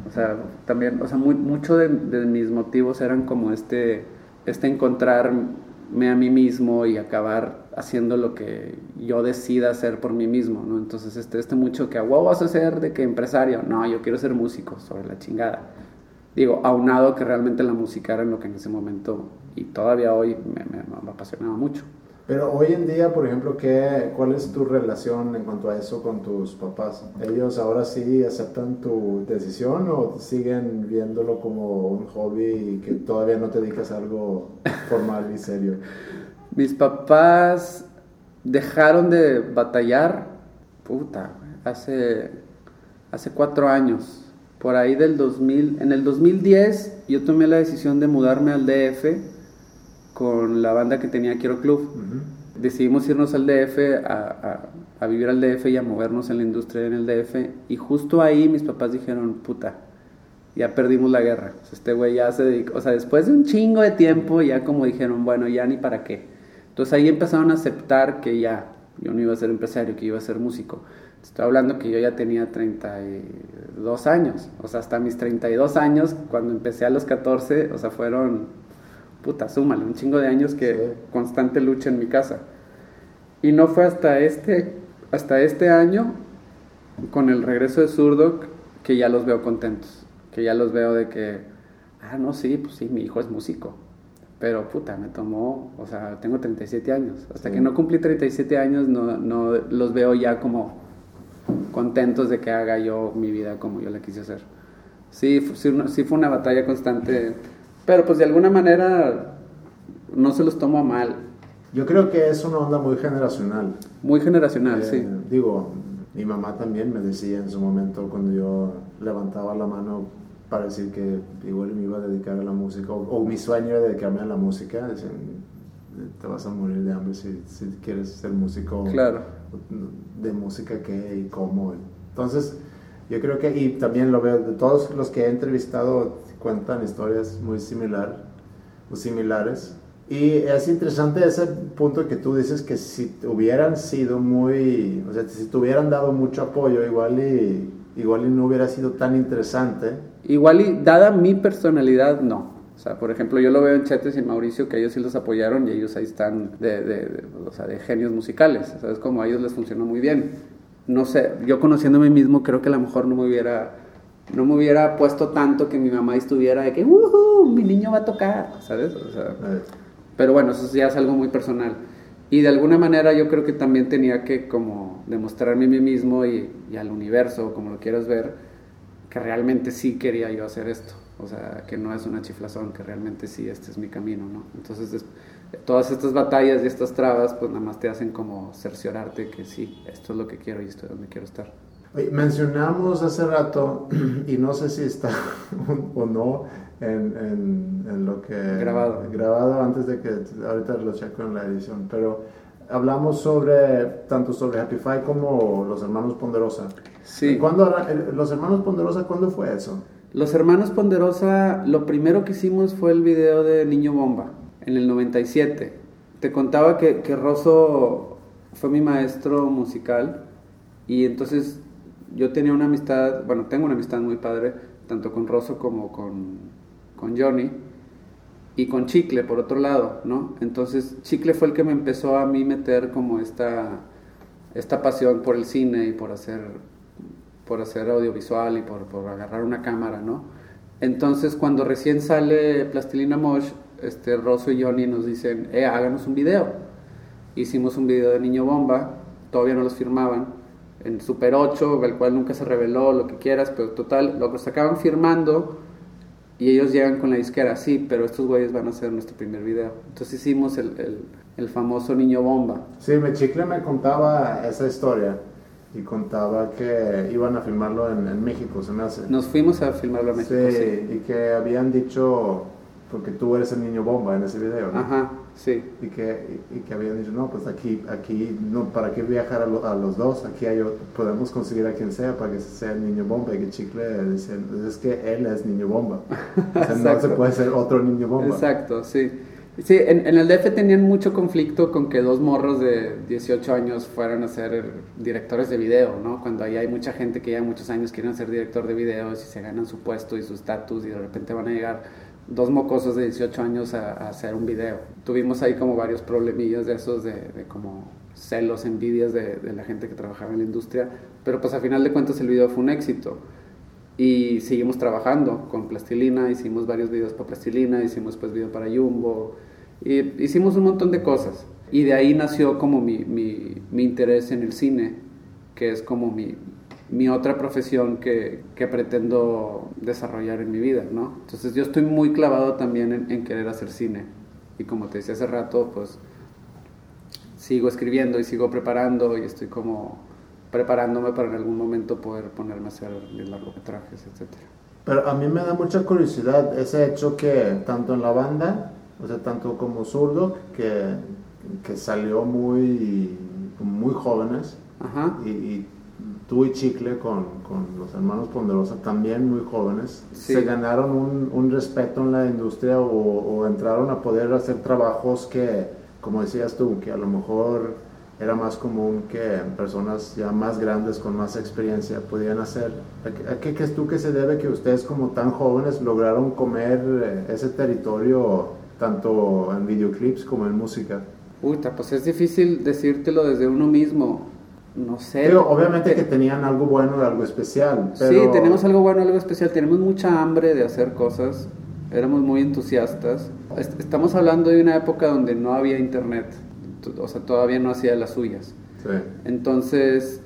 Speaker 2: O sea, también, o sea, muy, mucho de, de mis motivos eran como este, este encontrar a mí mismo y acabar haciendo lo que yo decida hacer por mí mismo, ¿no? Entonces, este, este mucho que, wow, vas a ser de que empresario, no, yo quiero ser músico, sobre la chingada. Digo, aunado que realmente la música era lo que en ese momento y todavía hoy me, me, me apasionaba mucho.
Speaker 1: Pero hoy en día, por ejemplo, ¿qué, ¿cuál es tu relación en cuanto a eso con tus papás? ¿Ellos ahora sí aceptan tu decisión o siguen viéndolo como un hobby y que todavía no te dedicas a algo formal y serio?
Speaker 2: Mis papás dejaron de batallar, puta, hace, hace cuatro años. Por ahí del 2000, en el 2010 yo tomé la decisión de mudarme al DF con la banda que tenía Quiero Club. Decidimos irnos al DF, a, a, vivir al DF y a movernos en la industria en el DF. Y justo ahí mis papás dijeron, puta, ya perdimos la guerra. este güey ya se dedicó, o sea, después de un chingo de tiempo, ya como dijeron, bueno, ya ni para qué. Entonces ahí empezaron a aceptar que ya, yo no iba a ser empresario, que iba a ser músico. Estoy hablando que yo ya tenía 32 años, o sea, hasta mis 32 años, cuando empecé a los 14, o sea, fueron puta, súmale, un chingo de años que constante lucha en mi casa. Y no fue hasta este, hasta este año, con el regreso de Zurdo, que ya los veo contentos. Que ya los veo de que, ah, no, sí, pues sí, mi hijo es músico. Pero puta, me tomó, o sea, tengo 37 años. Hasta que no cumplí 37 años, no, no los veo ya como contentos de que haga yo mi vida como yo la quise hacer. Sí, sí fue una batalla constante pero pues de alguna manera no se los tomo a mal.
Speaker 1: Yo creo que es una onda muy generacional.
Speaker 2: Muy generacional, sí.
Speaker 1: Eh, digo, mi mamá también me decía en su momento cuando yo levantaba la mano para decir que igual me iba a dedicar a la música, o, mi sueño era dedicarme a la música, decían, te vas a morir de hambre si, si quieres ser músico.
Speaker 2: Claro.
Speaker 1: De música, ¿qué y cómo? Entonces, yo creo que, y también lo veo, de todos los que he entrevistado, cuentan historias muy similar, o similares. Y es interesante ese punto que tú dices que si hubieran sido muy, o sea, si te hubieran dado mucho apoyo, igual y, igual y no hubiera sido tan interesante.
Speaker 2: Igual y dada mi personalidad, no. O sea, por ejemplo, yo lo veo en Chetes y Mauricio, que ellos sí los apoyaron y ellos ahí están de, de, o sea, de genios musicales. ¿Sabes? Como a ellos les funcionó muy bien. No sé, yo conociéndome mismo, creo que a lo mejor no me hubiera no me hubiera puesto tanto que mi mamá estuviera de que, mi niño va a tocar, ¿sabes? pero bueno, eso ya es algo muy personal. Y de alguna manera yo creo que también tenía que como demostrarme a mí mismo y, al universo, como lo quieras ver, que realmente sí quería yo hacer esto. O sea, que no es una chiflazón, que realmente sí, este es mi camino, ¿no? Entonces, todas estas batallas y estas trabas, pues nada más te hacen como cerciorarte que sí, esto es lo que quiero y esto es donde quiero estar
Speaker 1: mencionamos hace rato, y no sé si está o no en, en, lo que...
Speaker 2: Grabado.
Speaker 1: Grabado antes de que ahorita lo checo en la edición, pero hablamos sobre, tanto sobre Happy Five como los hermanos Ponderosa.
Speaker 2: Sí.
Speaker 1: ¿Cuándo, los hermanos Ponderosa, ¿cuándo fue eso?
Speaker 2: Los hermanos Ponderosa, lo primero que hicimos fue el video de Niño Bomba, en el 97. Te contaba que, que Rosso fue mi maestro musical y entonces yo tenía una amistad, bueno, tengo una amistad muy padre, tanto con Rosso como con, con Johnny, y con Chicle, por otro lado, ¿no? Entonces, Chicle fue el que me empezó a mí meter como esta, esta pasión por el cine y por hacer, por hacer audiovisual y por, por agarrar una cámara, ¿no? Entonces, cuando recién sale Plastilina Mosh, este, Rosso y Johnny nos dicen, eh, háganos un video. hicimos un video de Niño Bomba, todavía no los firmaban, en Super 8, el cual nunca se reveló, lo que quieras, pero total, lo sacaban firmando y ellos llegan con la disquera, sí, pero estos güeyes van a hacer nuestro primer video. Entonces hicimos el, el, el famoso Niño Bomba.
Speaker 1: Sí, me chicle me contaba esa historia y contaba que iban a filmarlo en, en, México, se me hace.
Speaker 2: Nos fuimos a filmarlo en México.
Speaker 1: Sí, sí, y que habían dicho, porque tú eres el niño bomba en ese video, ¿no?
Speaker 2: Ajá, sí.
Speaker 1: Y que, y, que habían dicho, no, pues aquí, aquí no, ¿para qué viajar a, lo, a los dos? Aquí hay, podemos conseguir a quien sea para que sea el niño bomba. Y que Chicle dice, es que él es niño bomba. O sea, no se puede ser otro niño bomba.
Speaker 2: Exacto, sí. Sí, en, en, el DF tenían mucho conflicto con que dos morros de 18 años fueran a ser directores de video, ¿no? Cuando ahí hay mucha gente que ya muchos años quieren ser director de videos y se ganan su puesto y su estatus y de repente van a llegar dos mocosos de 18 años a, a, hacer un video. Tuvimos ahí como varios problemillas de esos, de, de como celos, envidias de, de la gente que trabajaba en la industria, pero pues a final de cuentas el video fue un éxito y seguimos trabajando con Plastilina, hicimos varios videos para Plastilina, hicimos pues video para Jumbo, y hicimos un montón de cosas. Y de ahí nació como mi, mi, mi interés en el cine, que es como mi, mi otra profesión que, que, pretendo desarrollar en mi vida, ¿no? Entonces yo estoy muy clavado también en, en, querer hacer cine. Y como te decía hace rato, pues sigo escribiendo y sigo preparando y estoy como preparándome para en algún momento poder ponerme a hacer largometrajes, etc.
Speaker 1: Pero a mí me da mucha curiosidad ese hecho que tanto en la banda o sea, tanto como zurdo, que, que salió muy, muy jóvenes,
Speaker 2: Ajá.
Speaker 1: Y, y, tú y Chicle con, con, los hermanos Ponderosa también muy jóvenes,
Speaker 2: Sí.
Speaker 1: se ganaron un, un, respeto en la industria o, o, entraron a poder hacer trabajos que, como decías tú, que a lo mejor era más común que personas ya más grandes con más experiencia podían hacer. ¿A qué crees tú que se debe que ustedes como tan jóvenes lograron comer eh, ese territorio tanto en videoclips como en música?
Speaker 2: Uy, pues es difícil decírtelo desde uno mismo. No sé.
Speaker 1: Pero obviamente que tenían algo bueno, algo especial. Pero...
Speaker 2: Sí, tenemos algo bueno, algo especial. Tenemos mucha hambre de hacer cosas. Éramos muy entusiastas. Estamos hablando de una época donde no había internet. O sea, todavía no hacía las suyas.
Speaker 1: Sí.
Speaker 2: Entonces,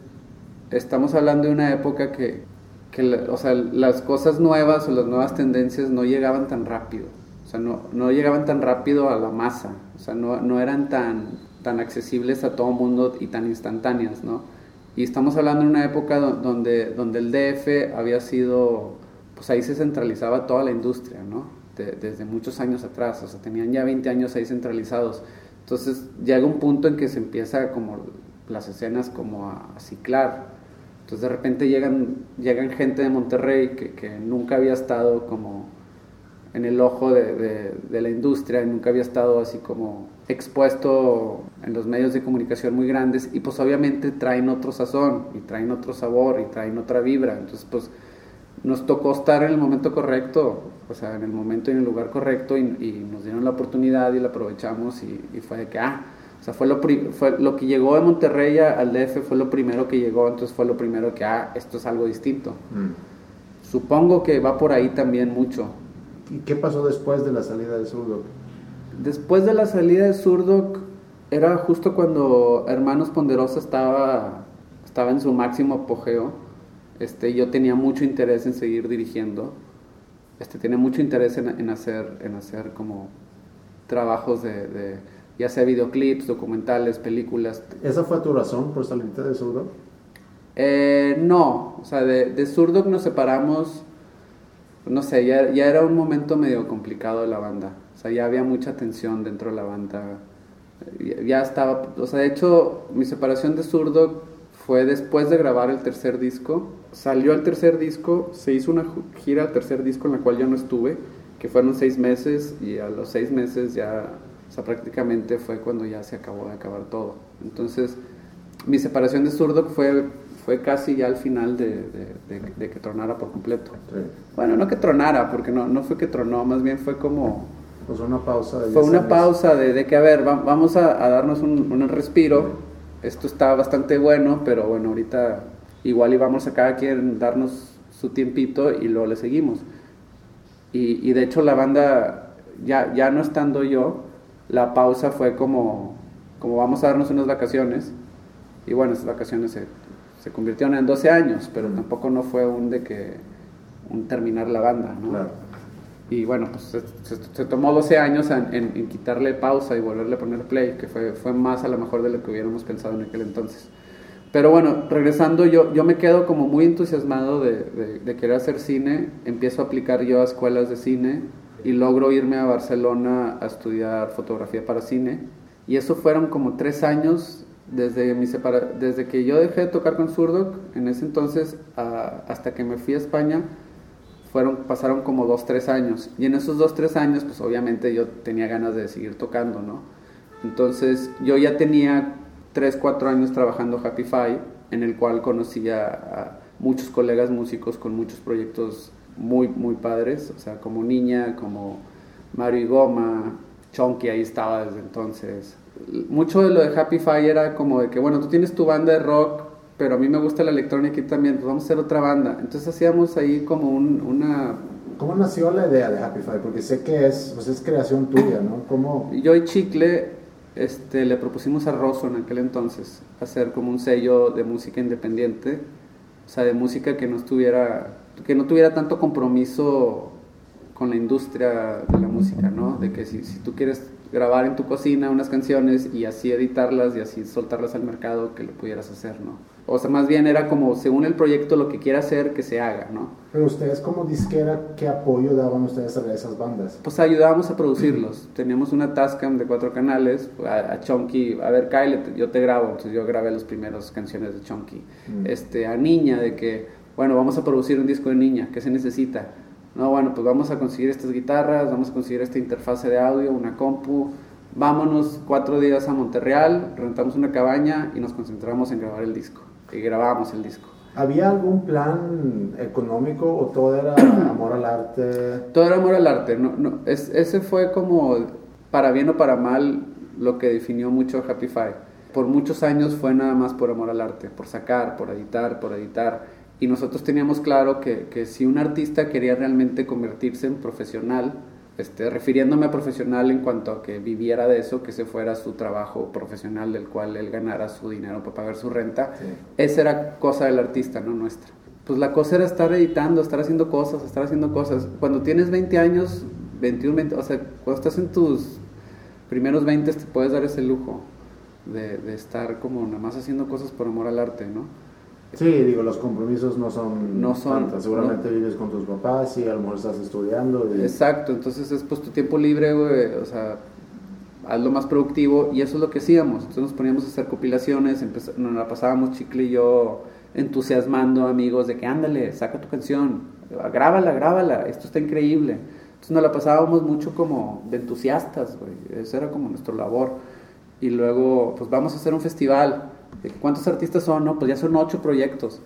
Speaker 2: estamos hablando de una época que, que o sea, las cosas nuevas o las nuevas tendencias no llegaban tan rápido. O sea, no, no llegaban tan rápido a la masa. O sea, no, no eran tan tan accesibles a todo mundo y tan instantáneas, ¿no? Y estamos hablando de una época donde, donde el DF había sido, pues ahí se centralizaba toda la industria, ¿no? De, desde muchos años atrás, o sea, tenían ya 20 años ahí centralizados. Entonces llega un punto en que se empieza como las escenas como a, a ciclar. Entonces de repente llegan, llegan gente de Monterrey que, que nunca había estado como en el ojo de, de, de la industria, nunca había estado así como expuesto en los medios de comunicación muy grandes y pues obviamente traen otro sazón y traen otro sabor y traen otra vibra. Entonces pues nos tocó estar en el momento correcto, o sea, en el momento y en el lugar correcto y, y nos dieron la oportunidad y la aprovechamos y, y fue de que, ah, o sea, fue lo, fue lo que llegó de Monterrey al DF, fue lo primero que llegó, entonces fue lo primero que, ah, esto es algo distinto.
Speaker 1: Mm.
Speaker 2: Supongo que va por ahí también mucho.
Speaker 1: ¿Y qué pasó después de la salida de Zurdo?
Speaker 2: Después de la salida de Zurdo, era justo cuando Hermanos Ponderosa estaba, estaba en su máximo apogeo. Este, yo tenía mucho interés en seguir dirigiendo. Este, tenía mucho interés en, en hacer, en hacer como trabajos de, de, ya sea videoclips, documentales, películas.
Speaker 1: ¿Esa fue tu razón por salirte de Zurdo?
Speaker 2: Eh, no, o sea, de, de nos separamos, no sé, ya, ya era un momento medio complicado de la banda. Sea, ya había mucha tensión dentro de la banda. Ya estaba, o sea, de hecho, mi separación de Zurdo fue después de grabar el tercer disco. Salió el tercer disco, se hizo una gira al tercer disco en la cual yo no estuve, que fueron seis meses, y a los seis meses ya, o sea, prácticamente fue cuando ya se acabó de acabar todo. Entonces, mi separación de Zurdo fue, fue casi ya al final de, de, de, de que tronara por completo.
Speaker 1: Sí.
Speaker 2: Bueno, no que tronara, porque no, no fue que tronó, más bien fue como
Speaker 1: pues una pausa de
Speaker 2: fue una
Speaker 1: años.
Speaker 2: pausa de, de, que a ver va, vamos a, a darnos un, un, respiro esto está bastante bueno pero bueno ahorita igual y vamos a cada quien darnos su tiempito y luego le seguimos y, y de hecho la banda ya, ya no estando yo la pausa fue como como vamos a darnos unas vacaciones, y bueno, esas vacaciones se, se convirtieron en 12 años, pero tampoco no fue un de que, un terminar la banda, ¿no?
Speaker 1: Claro.
Speaker 2: Y bueno, pues se, se- se tomó 12 años en, en- en quitarle pausa y volverle a poner play, que fue, fue más a lo mejor de lo que hubiéramos pensado en aquel entonces. Pero bueno, regresando, yo, yo me quedo como muy entusiasmado de, de- de querer hacer cine, empiezo a aplicar yo a escuelas de cine y logro irme a Barcelona a estudiar fotografía para cine. Y eso fueron como tres años desde, mi separa- desde que yo dejé de tocar con Surdoc, en ese entonces, a- hasta que me fui a España, fueron, pasaron como dos, tres años. Y en esos dos, tres años, pues obviamente yo tenía ganas de seguir tocando, ¿no? Entonces yo ya tenía tres, cuatro años trabajando Happy Five, en el cual conocía muchos colegas músicos con muchos proyectos muy, muy padres, o sea, como Niña, como Mario y Goma, Chonky ahí estaba desde entonces. Mucho de lo de Happy Five era como de que, bueno, tú tienes tu banda de rock, pero a mí me gusta la electrónica y también, pues vamos a hacer otra banda. Entonces hacíamos ahí como un- una...
Speaker 1: ¿Cómo nació la idea de Happy Five? Porque sé que es, pues es creación tuya, ¿no? ¿Cómo?
Speaker 2: Yo y Chicle este, le propusimos a Rosso en aquel entonces hacer como un sello de música independiente, o sea, de música que no estuviera, que no tuviera tanto compromiso con la industria de la música, ¿no? De que si, si tú quieres grabar en tu cocina unas canciones y así editarlas y así soltarlas al mercado, que lo pudieras hacer, ¿no? O sea, más bien era como, según el proyecto, lo que quiera hacer, que se haga, ¿no?
Speaker 1: Pero ustedes como disquera, ¿qué apoyo daban ustedes a esas bandas?
Speaker 2: Pues ayudábamos a producirlos. Teníamos una Tascam de cuatro canales, a, a Chonky, a ver, Kyle, yo te grabo. Entonces yo grabé las primeras canciones de Chonky.
Speaker 1: Mm.
Speaker 2: Este, a Niña, de que, bueno, vamos a producir un disco de Niña, ¿qué se necesita? No, bueno, pues vamos a conseguir estas guitarras, vamos a conseguir esta interfase de audio, una compu. Vámonos cuatro días a Monterreal, rentamos una cabaña y nos concentramos en grabar el disco. Y grabamos el disco.
Speaker 1: ¿Había algún plan económico o todo era amor al arte?
Speaker 2: Todo era amor al arte. No, no, es, ese fue como, para bien o para mal, lo que definió mucho Happy Five. Por muchos años fue nada más por amor al arte, por sacar, por editar, por editar. Y nosotros teníamos claro que, que si un artista quería realmente convertirse en profesional, este, refiriéndome a profesional en cuanto a que viviera de eso, que ese fuera su trabajo profesional del cual él ganara su dinero para pagar su renta,
Speaker 1: Sí.
Speaker 2: esa era cosa del artista, no nuestra. Pues la cosa era estar editando, estar haciendo cosas, estar haciendo cosas. Cuando tienes 20 años, 21, 20, o sea, cuando estás en tus primeros 20 te puedes dar ese lujo de, de estar como nada más haciendo cosas por amor al arte, ¿no?
Speaker 1: Sí, digo, los compromisos no son...
Speaker 2: No son,
Speaker 1: tantos. Seguramente vives con tus papás y a lo mejor estás estudiando. y-
Speaker 2: Exacto, entonces es pues tu tiempo libre, güey, o sea, hazlo más productivo y eso es lo que hacíamos. Entonces nos poníamos a hacer compilaciones, nos la pasábamos Chicle y yo entusiasmando amigos de que ándale, saca tu canción, grábala, grábala, esto está increíble. Entonces nos la pasábamos mucho como de entusiastas, güey, esa era como nuestra labor. Y luego, pues vamos a hacer un festival. ¿De ¿Cuántos artistas son? No, pues ya son ocho proyectos.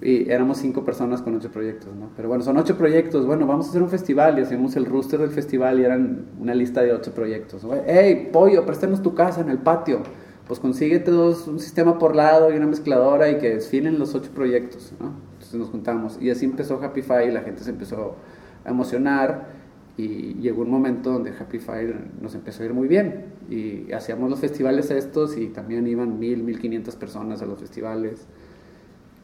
Speaker 2: Y éramos cinco personas con ocho proyectos, ¿no? Pero bueno, son ocho proyectos. Bueno, vamos a hacer un festival y hacemos el roster del festival y eran una lista de ocho proyectos. Hey, pollo, préstanos tu casa en el patio. Pues consíguete dos, un sistema por lado y una mezcladora y que desfilen los ocho proyectos, ¿no? Entonces nos juntamos. Y así empezó Happy Five y la gente se empezó a emocionar. Y llegó un momento donde Happy Fire nos empezó a ir muy bien. Y hacíamos los festivales estos y también iban mil, mil quinientas personas a los festivales.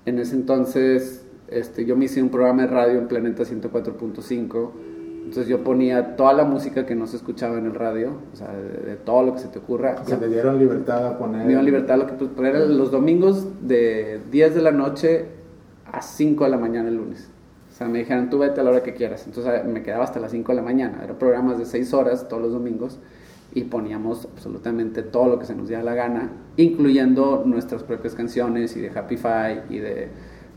Speaker 2: En ese entonces este, yo me hice un programa de radio en Planeta 104.5. Entonces yo ponía toda la música que no se escuchaba en el radio, o sea, de, de todo lo que se te ocurra.
Speaker 1: Se te dieron libertad a poner...
Speaker 2: Me dieron libertad lo que pues, era los domingos de 10 de la noche a 5 de la mañana el lunes. O sea, me dijeron, tú vete a la hora que quieras. Entonces me quedaba hasta las 5 de la mañana. Eran programas de 6 horas todos los domingos y poníamos absolutamente todo lo que se nos diera la gana, incluyendo nuestras propias canciones y de Happy Five y de,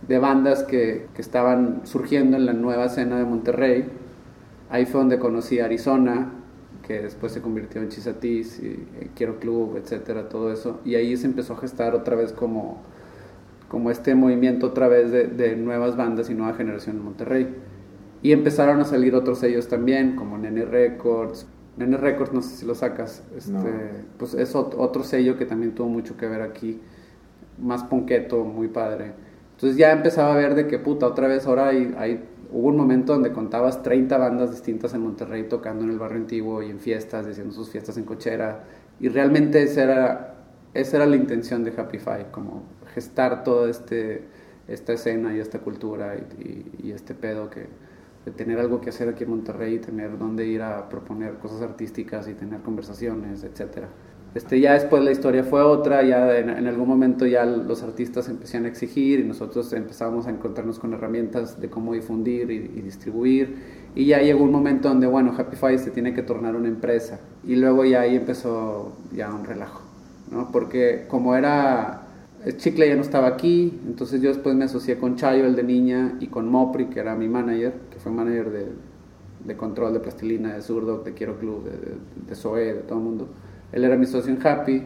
Speaker 2: de bandas que, que estaban surgiendo en la nueva escena de Monterrey. Ahí fue donde conocí a Arizona, que después se convirtió en Chisatis y eh, Quiero Club, etcétera, todo eso. Y ahí se empezó a gestar otra vez como, como este movimiento otra vez de, de nuevas bandas y nueva generación en Monterrey. Y empezaron a salir otros sellos también, como Nene Records. Nene Records, no sé si lo sacas, este,
Speaker 1: No.
Speaker 2: pues es ot- otro sello que también tuvo mucho que ver aquí, más ponqueto, muy padre. Entonces ya empezaba a ver de que puta, otra vez ahora hay, hay- hubo un momento donde contabas 30 bandas distintas en Monterrey tocando en el barrio antiguo y en fiestas, haciendo sus fiestas en cochera Y realmente esa era, esa era la intención de Happy Five, como gestar toda este, esta escena y esta cultura y, y, este pedo que de tener algo que hacer aquí en Monterrey, tener dónde ir a proponer cosas artísticas y tener conversaciones, etcétera. Este, ya después la historia fue otra, ya en, algún momento ya los artistas empezaron a exigir y nosotros empezábamos a encontrarnos con herramientas de cómo difundir y, distribuir y ya llegó un momento donde, bueno, Happify se tiene que tornar una empresa y luego ya ahí empezó ya un relajo, ¿no? Porque como era, Chicle ya no estaba aquí, entonces yo después me asocié con Chayo, el de niña, y con Mopri, que era mi manager, que fue manager de, de control de plastilina, de zurdo, de Quiero Club, de, de, de Zoe, de todo el mundo él era mi socio en Happy,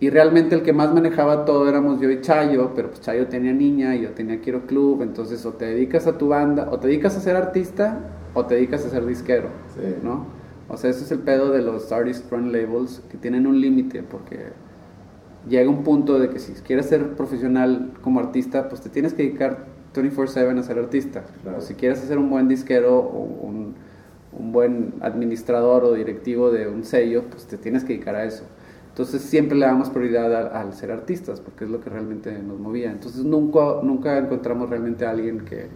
Speaker 2: y realmente el que más manejaba todo éramos yo y Chayo, pero pues Chayo tenía niña y yo tenía Quiero Club, entonces o te dedicas a tu banda, o te dedicas a ser artista, o te dedicas a ser disquero, ¿no? O sea, ese es el pedo de los artist run labels, que tienen un límite, porque llega un punto de que si quieres ser profesional como artista, pues te tienes que dedicar 24/7 a ser artista. O si quieres ser un buen disquero o un un buen administrador o directivo de un sello, pues te tienes que dedicar a eso. Entonces siempre le damos prioridad al, ser artistas, porque es lo que realmente nos movía. Entonces nunca, nunca encontramos realmente a alguien que,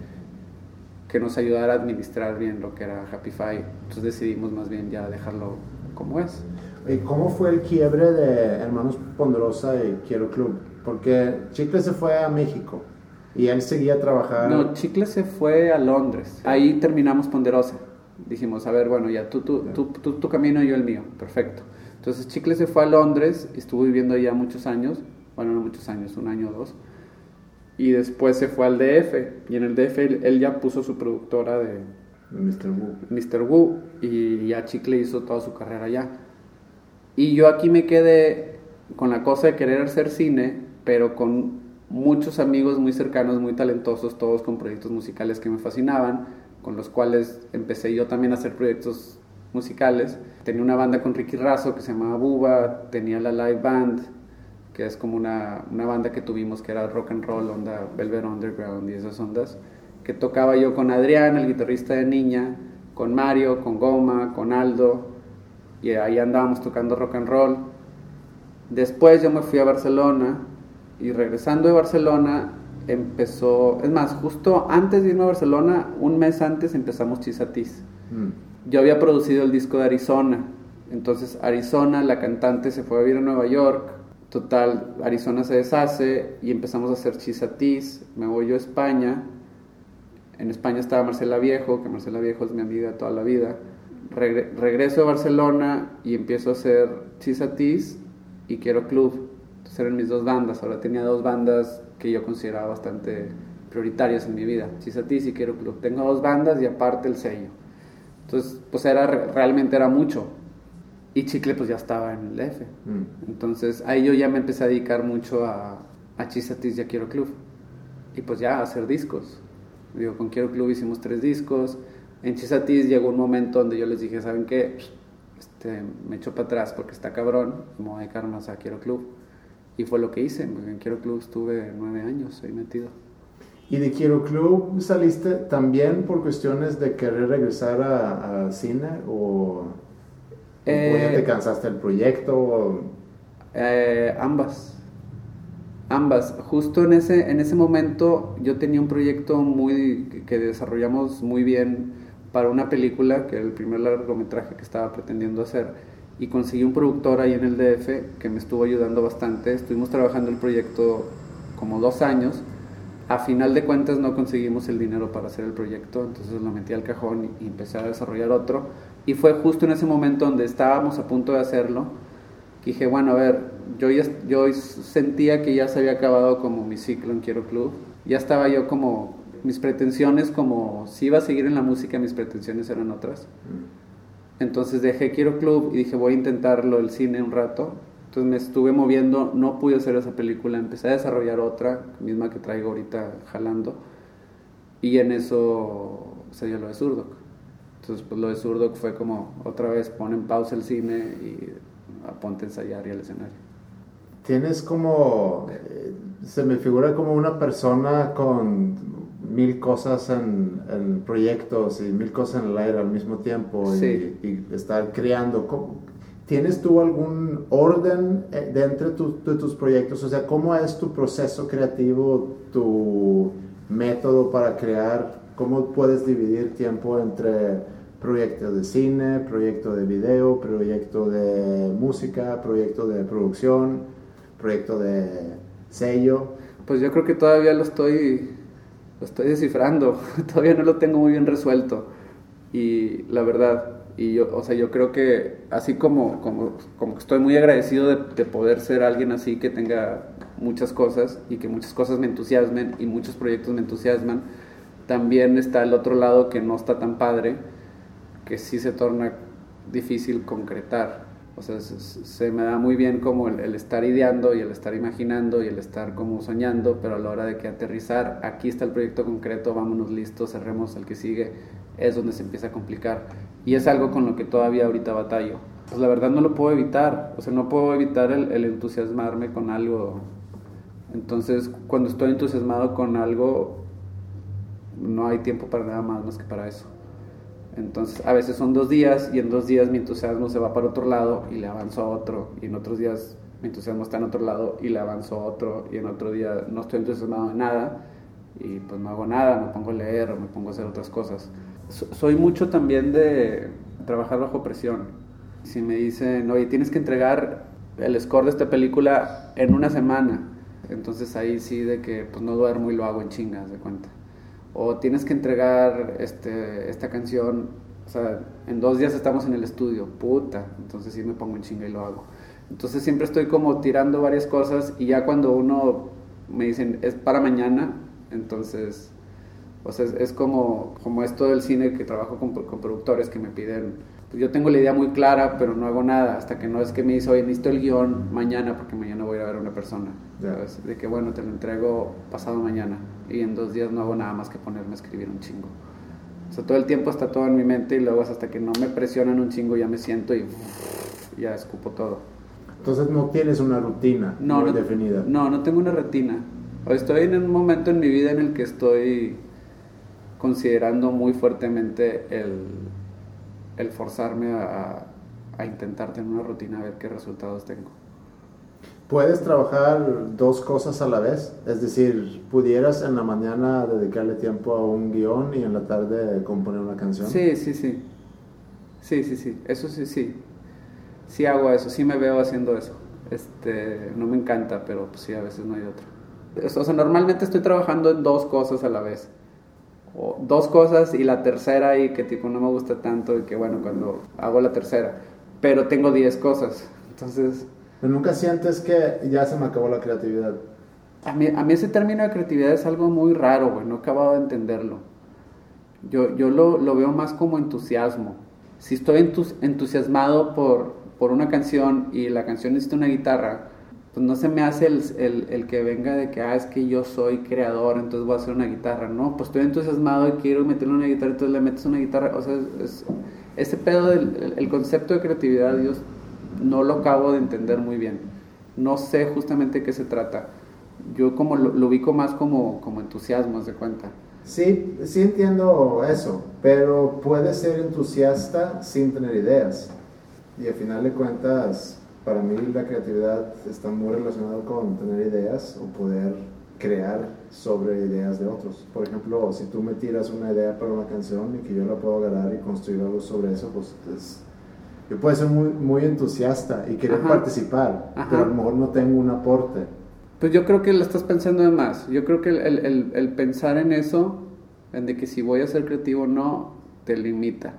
Speaker 2: que nos ayudara a administrar bien lo que era Happify. Entonces decidimos más bien ya dejarlo como es.
Speaker 1: ¿Y cómo fue el quiebre de Hermanos Ponderosa y Quiero Club? Porque Chicle se fue a México y él seguía trabajando.
Speaker 2: No, Chicle se fue a Londres. Ahí terminamos Ponderosa dijimos, a ver, bueno, ya tú, tú, tú, tu camino y yo el mío, perfecto. Entonces Chicle se fue a Londres, estuvo viviendo allá muchos años, bueno, no muchos años, un año o dos, y después se fue al DF, y en el DF él, ya puso su productora de
Speaker 1: Mr. Wu.
Speaker 2: Mr. Wu, y ya Chicle hizo toda su carrera allá. Y yo aquí me quedé con la cosa de querer hacer cine, pero con muchos amigos muy cercanos, muy talentosos, todos con proyectos musicales que me fascinaban con los cuales empecé yo también a hacer proyectos musicales. Tenía una banda con Ricky Razo que se llamaba Buba, tenía la Live Band, que es como una, una banda que tuvimos que era rock and roll, onda Velvet Underground y esas ondas, que tocaba yo con Adrián, el guitarrista de Niña, con Mario, con Goma, con Aldo, y ahí andábamos tocando rock and roll. Después yo me fui a Barcelona y regresando de Barcelona empezó, es más, justo antes de irme a Barcelona, un mes antes empezamos Chisatis. Mm. Yo había producido el disco de Arizona, entonces Arizona, la cantante se fue a vivir a Nueva York, total, Arizona se deshace y empezamos a hacer Chisatis, me voy yo a España, en España estaba Marcela Viejo, que Marcela Viejo es mi amiga toda la vida, regreso a Barcelona y empiezo a hacer Chisatis y Quiero Club, entonces eran mis dos bandas, ahora tenía dos bandas que yo consideraba bastante prioritarias en mi vida. Chisatis y Quiero Club. Tengo dos bandas y aparte el sello. Entonces, pues era, realmente era mucho. Y Chicle pues ya estaba en el DF. Mm. Entonces ahí yo ya me empecé a dedicar mucho a, a Chisatis y a Quiero Club. Y pues ya a hacer discos. Digo, con Quiero Club hicimos tres discos. En Chisatis llegó un momento donde yo les dije, ¿saben qué? Este, me echo para atrás porque está cabrón. Me voy a dedicar más a Quiero Club y fue lo que hice. En Quiero Club estuve nueve años ahí metido.
Speaker 1: ¿Y de Quiero Club saliste también por cuestiones de querer regresar a, cine o, ya te eh, cansaste del proyecto?
Speaker 2: Eh, ambas. Ambas. Justo en ese, en ese momento yo tenía un proyecto muy que desarrollamos muy bien para una película, que era el primer largometraje que estaba pretendiendo hacer y conseguí un productor ahí en el DF que me estuvo ayudando bastante. Estuvimos trabajando el proyecto como dos años. A final de cuentas no conseguimos el dinero para hacer el proyecto, entonces lo metí al cajón y empecé a desarrollar otro. Y fue justo en ese momento donde estábamos a punto de hacerlo, que dije, bueno, a ver, yo, ya, yo sentía que ya se había acabado como mi ciclo en Quiero Club. Ya estaba yo como, mis pretensiones como, si iba a seguir en la música, mis pretensiones eran otras. Mm. Entonces dejé Quiero Club y dije voy a intentarlo el cine un rato. Entonces me estuve moviendo, no pude hacer esa película, empecé a desarrollar otra, misma que traigo ahorita jalando. Y en eso se dio lo de Surdoc. Entonces pues lo de Surdoc fue como otra vez pon en pausa el cine y ponte a ensayar y al escenario.
Speaker 1: Tienes como, eh, se me figura como una persona con mil cosas en, proyectos y mil cosas en el aire al mismo tiempo y, estar creando. ¿Tienes tú algún orden eh, dentro de tus proyectos? O sea, ¿cómo es tu proceso creativo, tu método para crear? ¿Cómo puedes dividir tiempo entre proyectos de cine, proyecto de video, proyecto de música, proyecto de producción, proyecto de sello?
Speaker 2: Pues yo creo que todavía lo estoy, lo estoy descifrando, todavía no lo tengo muy bien resuelto. Y la verdad, y yo, o sea, yo creo que así como, como, como estoy muy agradecido de, poder ser alguien así que tenga muchas cosas y que muchas cosas me entusiasmen y muchos proyectos me entusiasman, también está el otro lado que no está tan padre, que sí se torna difícil concretar. O sea, se, me da muy bien como el, el, estar ideando y el estar imaginando y el estar como soñando, pero a la hora de que aterrizar, aquí está el proyecto concreto, vámonos listos, cerremos el que sigue, es donde se empieza a complicar. Y es algo con lo que todavía ahorita batallo. Pues la verdad no lo puedo evitar, o sea, no puedo evitar el, entusiasmarme con algo. Entonces, cuando estoy entusiasmado con algo, no hay tiempo para nada más más que para eso. Entonces, a veces son dos días y en dos días mi entusiasmo se va para otro lado y le avanzo a otro. Y en otros días mi entusiasmo está en otro lado y le avanzo a otro. Y en otro día no estoy entusiasmado de nada y pues no hago nada, me pongo a leer o me pongo a hacer otras cosas soy mucho también de trabajar bajo presión. Si me dicen, oye, tienes que entregar el score de esta película en una semana, entonces ahí sí de que pues no duermo y lo hago en chingas, de cuenta. O tienes que entregar este, esta canción, o sea, en dos días estamos en el estudio, puta, entonces sí me pongo en chinga y lo hago. Entonces siempre estoy como tirando varias cosas y ya cuando uno me dicen es para mañana, entonces o sea, es, como, como esto del cine que trabajo con, con productores que me piden, pues yo tengo la idea muy clara, pero no hago nada, hasta que no es que me dice, oye, necesito el guion mañana, porque mañana voy a ver a una persona. De que, bueno, te lo entrego pasado mañana, y en dos días no hago nada más que ponerme a escribir un chingo. O sea, todo el tiempo está todo en mi mente y luego hasta que no me presionan un chingo ya me siento y ya escupo todo.
Speaker 1: Entonces no tienes una rutina
Speaker 2: no,
Speaker 1: muy definida.
Speaker 2: No, no tengo una rutina. Estoy en un momento en mi vida en el que estoy considerando muy fuertemente el, forzarme a, intentar tener una rutina a ver qué resultados tengo.
Speaker 1: ¿Puedes trabajar dos cosas a la vez? Es decir, ¿pudieras en la mañana dedicarle tiempo a un guion y en la tarde componer una canción?
Speaker 2: Sí, sí, sí. Sí, sí, sí. Eso sí, sí. Sí hago eso, sí me veo haciendo eso. Este, no me encanta, pero pues sí, a veces no hay otra. O sea, normalmente estoy trabajando en dos cosas a la vez dos cosas y la tercera y que tipo no me gusta tanto y que bueno, cuando hago la tercera, pero tengo diez cosas, entonces...
Speaker 1: Nunca sientes que ya se me acabó la creatividad.
Speaker 2: A mí, a mí ese término de creatividad es algo muy raro, güey, no he acabado de entenderlo. Yo, yo lo, lo veo más como entusiasmo. Si estoy entusiasmado por, por una canción y la canción necesita una guitarra, pues no se me hace el, que venga de que, ah, es que yo soy creador, entonces voy a hacer una guitarra. No, pues estoy entusiasmado y quiero meterle una guitarra, entonces le metes una guitarra. O sea, es, ese pedo del el, concepto de creatividad, Dios, no lo acabo de entender muy bien. No sé justamente qué se trata. Yo como lo, ubico más como, como entusiasmo, de cuenta?
Speaker 1: Sí, sí entiendo eso, pero puedes ser entusiasta sin tener ideas. Y al final de cuentas, para mí la creatividad está muy relacionada con tener ideas o poder crear sobre ideas de otros. Por ejemplo, si tú me tiras una idea para una canción y que yo la puedo agarrar y construir algo sobre eso, pues yo puedo ser muy, muy entusiasta y querer participar, pero a lo mejor no tengo un aporte.
Speaker 2: Pues yo creo que lo estás pensando de más. Yo creo que el, el, el pensar en eso, en de que si voy a ser creativo o no, te limita.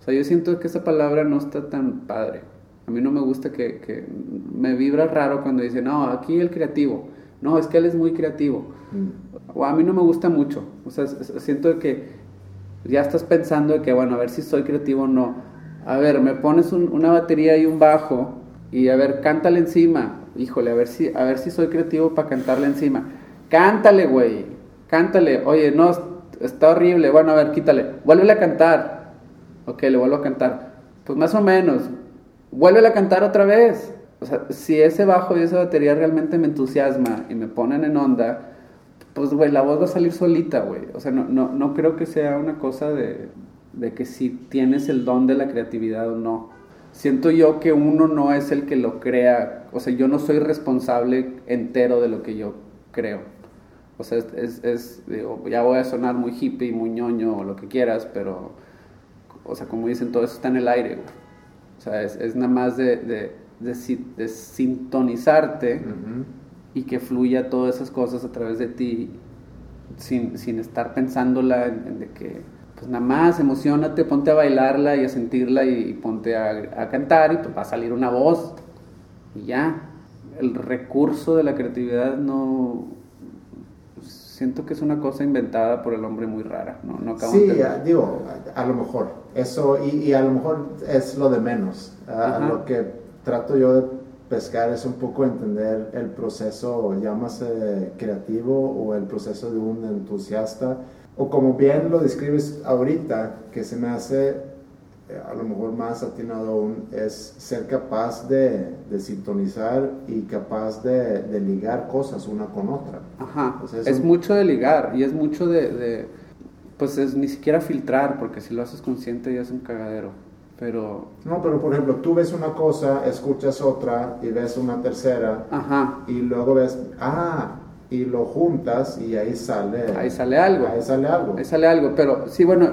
Speaker 2: O sea, yo siento que esa palabra no está tan padre. A mí no me gusta que, que, me vibra raro cuando dicen, no, aquí el creativo. No, es que él es muy creativo. Mm. O a mí no me gusta mucho. O sea, siento que ya estás pensando de que, bueno, a ver si soy creativo o no. A ver, me pones una batería y un bajo y a ver, cántale encima. Híjole, a ver si, a ver si soy creativo para cantarle encima. Cántale, güey. Cántale. Oye, no, está horrible. Bueno, a ver, quítale. Vuélvele a cantar. Ok, le vuelvo a cantar. Pues más o menos vuelve a cantar otra vez. O sea, si ese bajo y esa batería realmente me entusiasma y me ponen en onda, pues, güey, la voz va a salir solita, güey. O sea, no, no, no creo que sea una cosa de, de, que si tienes el don de la creatividad o no. siento yo que uno no es el que lo crea, o sea, yo no soy responsable entero de lo que yo creo. O sea, es, es, ya voy a sonar muy hippie, muy ñoño o lo que quieras, pero, o sea, como dicen, todo eso está en el aire. O sea, es, es, nada más de, de, de, sintonizarte y que fluya todas esas cosas a través de ti sin, sin estar pensándola en, de que, pues nada más, emocionate, ponte a bailarla y a sentirla y, ponte a, a, cantar y pues va a salir una voz y ya. El recurso de la creatividad no... Siento que es una cosa inventada por el hombre muy rara, ¿no? no
Speaker 1: sí, digo, a, lo mejor. Eso, y, y, a lo mejor es lo de menos. A, lo que trato yo de pescar es un poco entender el proceso, llámase creativo o el proceso de un entusiasta, o como bien lo describes ahorita, que se me hace eh, a lo mejor más atinado aún, es ser capaz de, de sintonizar y capaz de, de, ligar cosas una con otra.
Speaker 2: Ajá, es, mucho de ligar y es mucho de, de, pues es ni siquiera filtrar, porque si lo haces consciente ya es un cagadero. Pero...
Speaker 1: No, pero por ejemplo, tú ves una cosa, escuchas otra y ves una tercera.
Speaker 2: Ajá.
Speaker 1: Y luego ves, ah, y lo juntas y ahí sale.
Speaker 2: Ahí sale algo.
Speaker 1: Ahí sale algo.
Speaker 2: Ahí sale algo. Pero sí, bueno,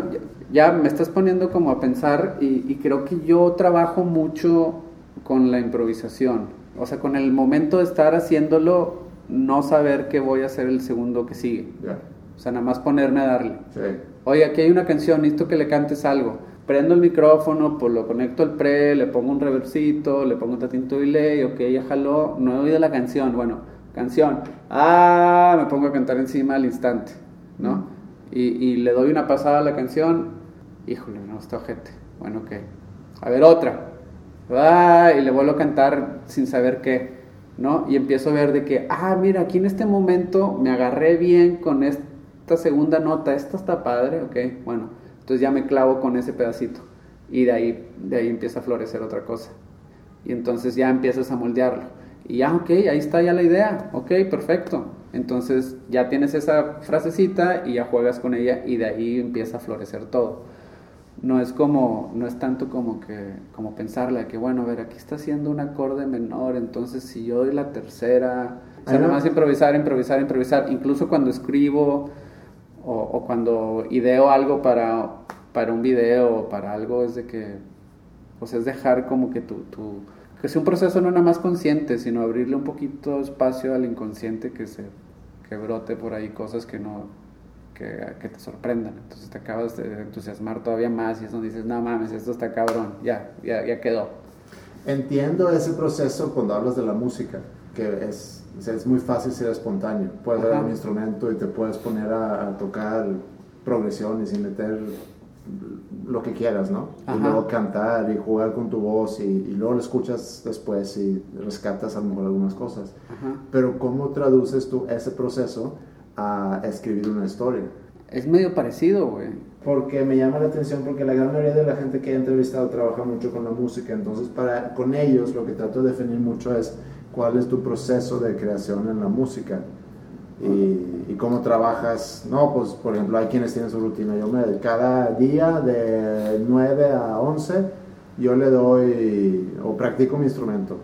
Speaker 2: ya, me estás poniendo como a pensar y, y, creo que yo trabajo mucho con la improvisación. O sea, con el momento de estar haciéndolo, no saber qué voy a hacer el segundo que sigue. O sea, nada más ponerme a darle.
Speaker 1: Sí.
Speaker 2: Oye, aquí hay una canción, necesito que le cantes algo prendo el micrófono, pues lo conecto al pre, le pongo un reversito, le pongo un tatinto delay, ok, ya jaló, no he oído la canción, bueno, canción, ah, me pongo a cantar encima al instante, ¿no? Y, y, le doy una pasada a la canción, híjole, no, está ojete, bueno, ok, a ver otra, ah, y le vuelvo a cantar sin saber qué, ¿no? Y empiezo a ver de que, ah, mira, aquí en este momento me agarré bien con esta segunda nota, esta está padre, ok, bueno entonces ya me clavo con ese pedacito. Y de ahí, de ahí empieza a florecer otra cosa. Y entonces ya empiezas a moldearlo. Y ya, ok, ahí está ya la idea, ok, perfecto. Entonces ya tienes esa frasecita y ya juegas con ella y de ahí empieza a florecer todo. No es como, no es tanto como que, como pensarle que bueno, a ver, aquí está haciendo un acorde menor, entonces si yo doy la tercera, o sea, nada más improvisar, improvisar, improvisar. Incluso cuando escribo, o, cuando ideo algo para, para un video o para algo, es de que, pues es dejar como que tu, tu, que sea un proceso no nada más consciente, sino abrirle un poquito espacio al inconsciente que se, que brote por ahí cosas que no, que, que, te sorprendan. Entonces te acabas de entusiasmar todavía más y eso dices, no mames, esto está cabrón, ya, ya, ya quedó.
Speaker 1: Entiendo ese proceso cuando hablas de la música, que es es muy fácil ser espontáneo. Puedes dar un instrumento y te puedes poner a, tocar progresiones y meter lo que quieras, ¿no? Y luego cantar y jugar con tu voz y, luego lo escuchas después y rescatas a lo mejor algunas cosas. Pero ¿cómo traduces tú ese proceso a escribir una historia?
Speaker 2: Es medio parecido, güey.
Speaker 1: Porque me llama la atención porque la gran mayoría de la gente que he entrevistado trabaja mucho con la música, entonces para, con ellos lo que trato de definir mucho es cuál es tu proceso de creación en la música y, y, cómo trabajas. No, pues por ejemplo, hay quienes tienen su rutina. Yo me, cada día de 9 a 11, yo le doy o practico mi instrumento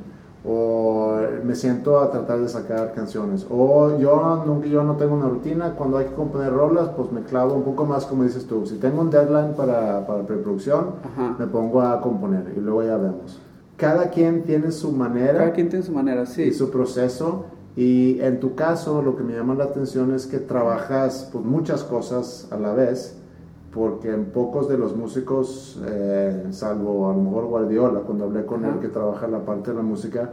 Speaker 1: o me siento a tratar de sacar canciones o yo no, yo no tengo una rutina cuando hay que componer rolas pues me clavo un poco más como dices tú si tengo un deadline para, para preproducción me pongo a componer y luego ya vemos cada quien tiene su manera.
Speaker 2: Cada quien tiene su manera, sí.
Speaker 1: Y su proceso. Y en tu caso, lo que me llama la atención es que trabajas pues, muchas cosas a la vez, porque en pocos de los músicos, eh, salvo a lo mejor Guardiola, cuando hablé con él que trabaja la parte de la música,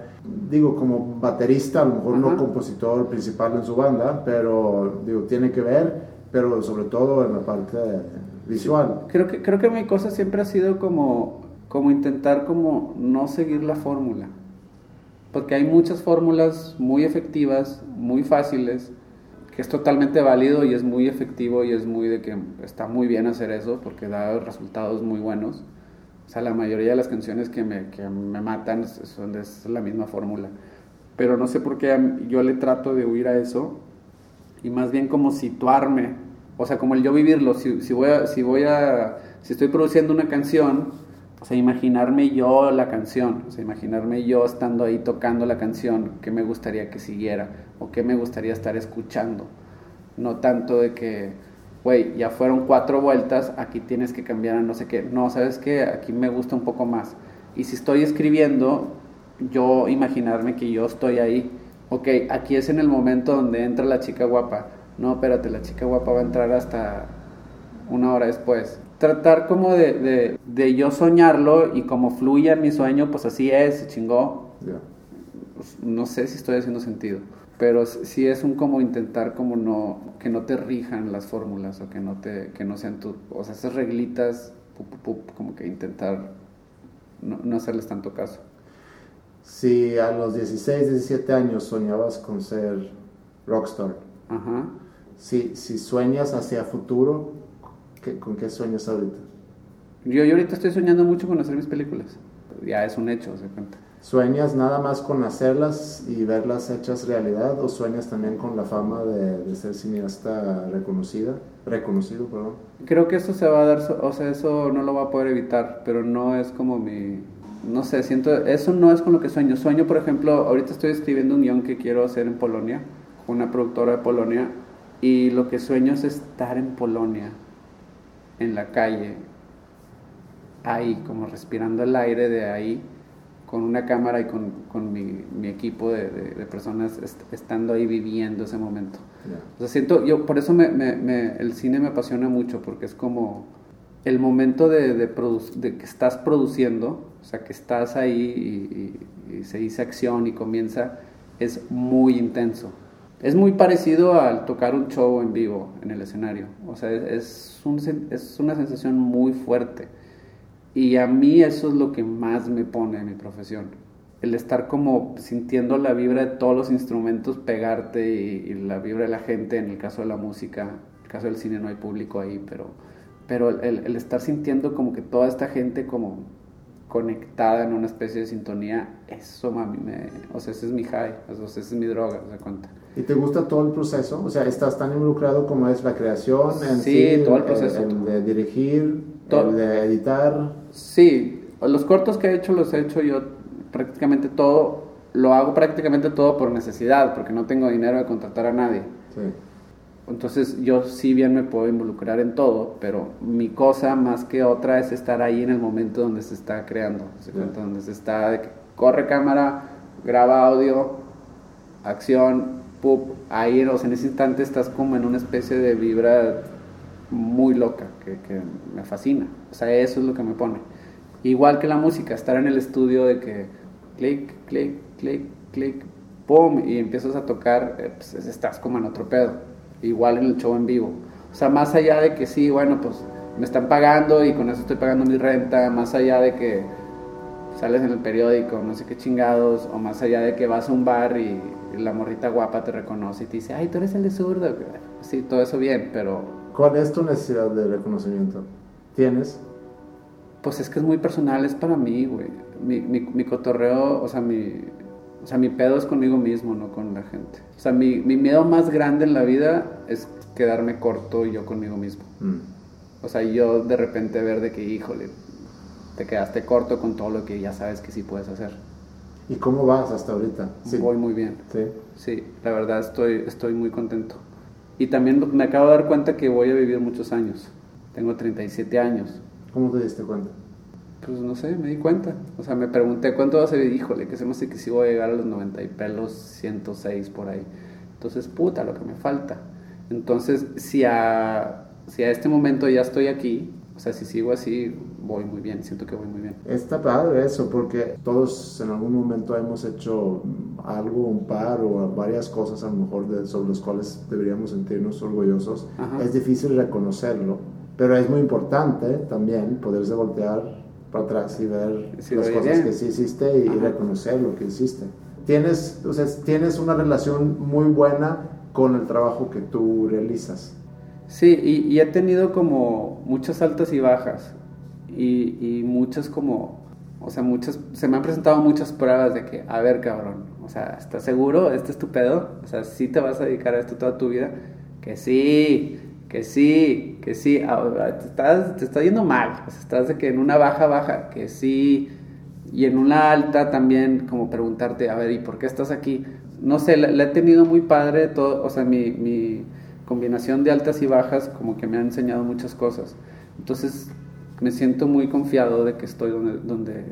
Speaker 1: digo, como baterista, a lo mejor no compositor principal en su banda, pero digo, tiene que ver, pero sobre todo en la parte visual.
Speaker 2: Creo que, creo que mi cosa siempre ha sido como como intentar como no seguir la fórmula. Porque hay muchas fórmulas muy efectivas, muy fáciles, que es totalmente válido y es muy efectivo y es muy de que está muy bien hacer eso porque da resultados muy buenos. O sea, la mayoría de las canciones que me, que me matan son de es la misma fórmula. Pero no sé por qué yo le trato de huir a eso y más bien como situarme, o sea, como el yo vivirlo. Si, si voy a, si voy a, si estoy produciendo una canción, o sea, imaginarme yo la canción, o sea, imaginarme yo estando ahí tocando la canción, qué me gustaría que siguiera o qué me gustaría estar escuchando. No tanto de que, güey, ya fueron cuatro vueltas, aquí tienes que cambiar a no sé qué. No, sabes que aquí me gusta un poco más. Y si estoy escribiendo, yo imaginarme que yo estoy ahí. Ok, aquí es en el momento donde entra la chica guapa. No, espérate, la chica guapa va a entrar hasta una hora después tratar como de, de, yo soñarlo y como fluya mi sueño, pues así es, chingó. Pues, no sé si estoy haciendo sentido, pero sí es un como intentar como no, que no te rijan las fórmulas o que no te, que no sean tu, o sea, esas reglitas, como que intentar no, no hacerles tanto caso.
Speaker 1: Si a los 16, 17 años soñabas con ser rockstar, Ajá. Si, si sueñas hacia futuro, ¿Con qué sueñas ahorita?
Speaker 2: Yo, yo ahorita estoy soñando mucho con hacer mis películas. Ya es un hecho, se cuenta.
Speaker 1: ¿Sueñas nada más con hacerlas y verlas hechas realidad o sueñas también con la fama de, de, ser cineasta reconocida, reconocido, perdón?
Speaker 2: Creo que eso se va a dar, o sea, eso no lo va a poder evitar, pero no es como mi, no sé, siento, eso no es con lo que sueño. Sueño, por ejemplo, ahorita estoy escribiendo un guion que quiero hacer en Polonia, una productora de Polonia, y lo que sueño es estar en Polonia en la calle, ahí, como respirando el aire de ahí, con una cámara y con, con mi, mi, equipo de, de, personas estando ahí viviendo ese momento. O sea, siento, yo por eso me, me, el cine me apasiona mucho, porque es como el momento de, de, que estás produciendo, o sea, que estás ahí y, y se dice acción y comienza, es muy intenso. Es muy parecido al tocar un show en vivo en el escenario. O sea, es, un, es una sensación muy fuerte. Y a mí eso es lo que más me pone en mi profesión. El estar como sintiendo la vibra de todos los instrumentos pegarte y, la vibra de la gente, en el caso de la música, en el caso del cine no hay público ahí, pero, pero el, el estar sintiendo como que toda esta gente como conectada en una especie de sintonía, eso mami, me, o sea, ese es mi high, o sea, esa es mi droga, ¿se cuenta?
Speaker 1: ¿Y te gusta todo el proceso? O sea, ¿estás tan involucrado como es la creación? En
Speaker 2: sí, todo el proceso.
Speaker 1: El, de dirigir, el de editar.
Speaker 2: Sí, los cortos que he hecho los he hecho yo prácticamente todo, lo hago prácticamente todo por necesidad, porque no tengo dinero de contratar a nadie. Sí. Entonces yo sí bien me puedo involucrar en todo, pero mi cosa más que otra es estar ahí en el momento donde se está creando, donde se está, de que corre cámara, graba audio, acción, pup, ahí o en ese instante estás como en una especie de vibra muy loca que, que me fascina, o sea, eso es lo que me pone. Igual que la música, estar en el estudio de que clic, clic, clic, clic, pum, y empiezas a tocar, eh, pues estás como en otro pedo igual en el show en vivo. O sea, más allá de que sí, bueno, pues me están pagando y con eso estoy pagando mi renta, más allá de que sales en el periódico, no sé qué chingados, o más allá de que vas a un bar y, la morrita guapa te reconoce y te dice, ay, tú eres el de zurdo. Sí, todo eso bien, pero...
Speaker 1: ¿Cuál es tu necesidad de reconocimiento? ¿Tienes?
Speaker 2: Pues es que es muy personal, es para mí, güey. Mi, mi, mi cotorreo, o sea, mi, o sea, mi pedo es conmigo mismo, no con la gente. O sea, mi, mi miedo más grande en la vida es quedarme corto yo conmigo mismo. Mm. O sea, yo de repente ver de que, híjole, te quedaste corto con todo lo que ya sabes que sí puedes hacer.
Speaker 1: ¿Y cómo vas hasta ahorita?
Speaker 2: Voy muy bien. Sí. Sí, la verdad estoy, estoy muy contento. Y también me acabo de dar cuenta que voy a vivir muchos años. Tengo 37 años.
Speaker 1: ¿Cómo te diste cuenta?
Speaker 2: Pues no sé, me di cuenta. O sea, me pregunté cuánto va a ser y híjole, que se me hace que si voy a llegar a los 90 y pelos, 106 por ahí. Entonces, puta, lo que me falta. Entonces, si a, si a este momento ya estoy aquí, o sea, si sigo así, voy muy bien, siento que voy muy bien.
Speaker 1: Está padre eso, porque todos en algún momento hemos hecho algo, un par o varias cosas a lo mejor de, sobre las cuales deberíamos sentirnos orgullosos. Es difícil reconocerlo, pero es muy importante también poderse voltear para atrás y ver las cosas que sí hiciste y, reconocer lo que hiciste. Tienes, o sea, tienes una relación muy buena con el trabajo que tú realizas.
Speaker 2: Sí, y, he tenido como muchas altas y bajas y, y, muchas como, o sea, muchas, se me han presentado muchas pruebas de que, a ver, cabrón, o sea, ¿estás seguro? ¿Este es tu pedo? O sea, ¿sí te vas a dedicar a esto toda tu vida? Que sí, que sí, que sí, te estás, te está yendo mal, estás de que en una baja, baja, que sí, y en una alta también, como preguntarte, a ver, ¿y por qué estás aquí? No sé, la, he tenido muy padre, todo, o sea, mi, mi combinación de altas y bajas como que me ha enseñado muchas cosas. Entonces, me siento muy confiado de que estoy donde, donde,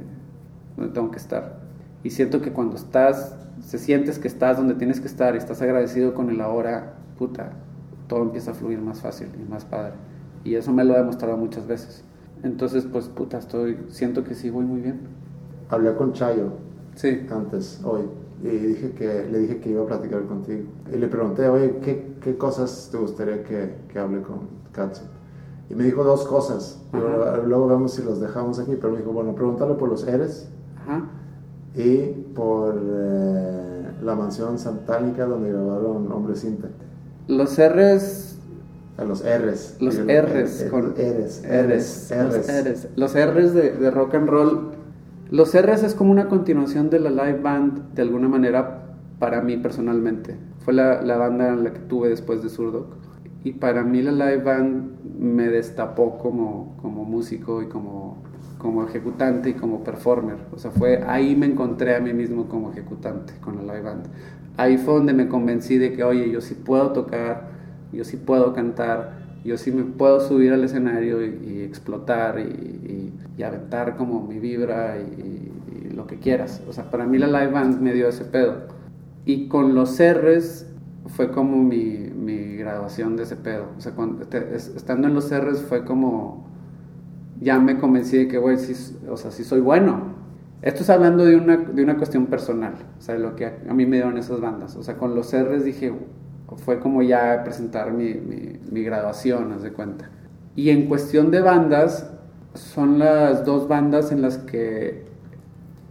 Speaker 2: donde tengo que estar. Y siento que cuando estás, se sientes que estás donde tienes que estar y estás agradecido con el ahora, puta, todo empieza a fluir más fácil y más padre. Y eso me lo he demostrado muchas veces. Entonces, pues, puta, estoy, siento que sí voy muy bien.
Speaker 1: Hablé con Chayo
Speaker 2: sí.
Speaker 1: antes, hoy, y dije que, le dije que iba a platicar contigo. Y le pregunté, oye, ¿qué, qué cosas te gustaría que, que hable con Katsu? Y me dijo dos cosas. Luego, vemos si los dejamos aquí, pero me dijo, bueno, pregúntale por los Eres y por eh, la mansión santánica donde grabaron Hombre Cinta.
Speaker 2: Los R's.
Speaker 1: los R's.
Speaker 2: Los R's.
Speaker 1: con R's.
Speaker 2: R's. R's. Los R's de, de, rock and roll. Los R's es como una continuación de la live band, de alguna manera, para mí personalmente. Fue la, la banda en la que tuve después de Surdoc. Y para mí la live band me destapó como, como músico y como, como ejecutante y como performer. O sea, fue ahí me encontré a mí mismo como ejecutante con la live band ahí fue donde me convencí de que, oye, yo sí puedo tocar, yo sí puedo cantar, yo sí me puedo subir al escenario y, explotar y, aventar como mi vibra y, lo que quieras. O sea, para mí la live band me dio ese pedo. Y con los R's fue como mi, mi graduación de ese pedo. O sea, cuando, estando en los R's fue como, ya me convencí de que, güey, sí, o sea, sí soy bueno. Esto es hablando de una, de una cuestión personal, o sea, lo que a, mí me dieron esas bandas. O sea, con los R's dije, fue como ya presentar mi, mi, graduación, haz de cuenta. Y en cuestión de bandas, son las dos bandas en las que,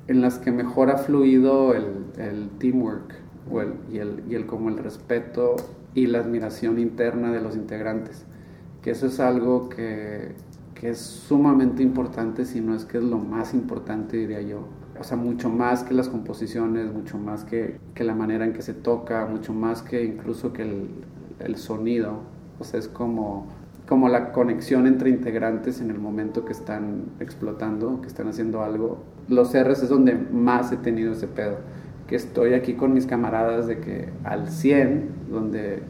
Speaker 2: en las que mejor ha fluido el, el teamwork o el, y, el, y el, como el respeto y la admiración interna de los integrantes. Que eso es algo que, que es sumamente importante, si no es que es lo más importante, diría yo. O sea, mucho más que las composiciones, mucho más que, que la manera en que se toca, mucho más que incluso que el, el, sonido. O sea, es como, como la conexión entre integrantes en el momento que están explotando, que están haciendo algo. Los R's es donde más he tenido ese pedo. Que estoy aquí con mis camaradas de que al 100, donde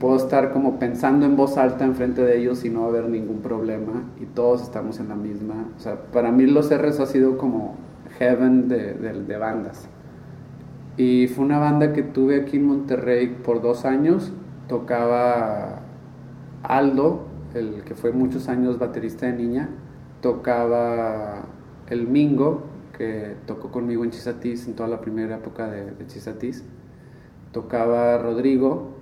Speaker 2: puedo estar como pensando en voz alta enfrente de ellos y no haber ningún problema y todos estamos en la misma. O sea, para mí los R's ha sido como heaven de, de, bandas. Y fue una banda que tuve aquí en Monterrey por dos años. Tocaba Aldo, el que fue muchos años baterista de niña. Tocaba el Mingo, que tocó conmigo en Chisatis en toda la primera época de, de Chisatis. Tocaba Rodrigo,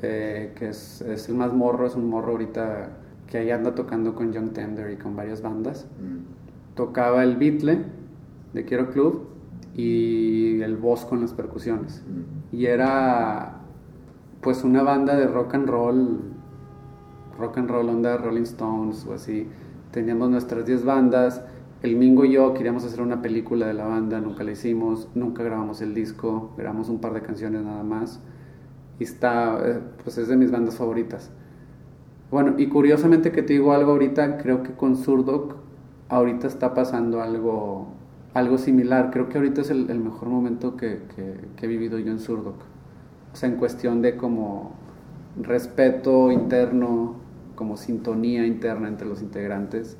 Speaker 2: eh, que es, es, el más morro, es un morro ahorita que ahí anda tocando con Young Tender y con varias bandas. Mm. Tocaba el Beatle de Quiero Club y el voz con las percusiones. Mm. Y era pues una banda de rock and roll, rock and roll onda Rolling Stones o así. Teníamos nuestras 10 bandas. El Mingo y yo queríamos hacer una película de la banda, nunca la hicimos, nunca grabamos el disco, grabamos un par de canciones nada más y está, eh, pues es de mis bandas favoritas. Bueno, y curiosamente que te digo algo ahorita, creo que con Surdoc ahorita está pasando algo, algo similar. Creo que ahorita es el, mejor momento que, que, he vivido yo en Surdoc. O sea, en cuestión de como respeto interno, como sintonía interna entre los integrantes.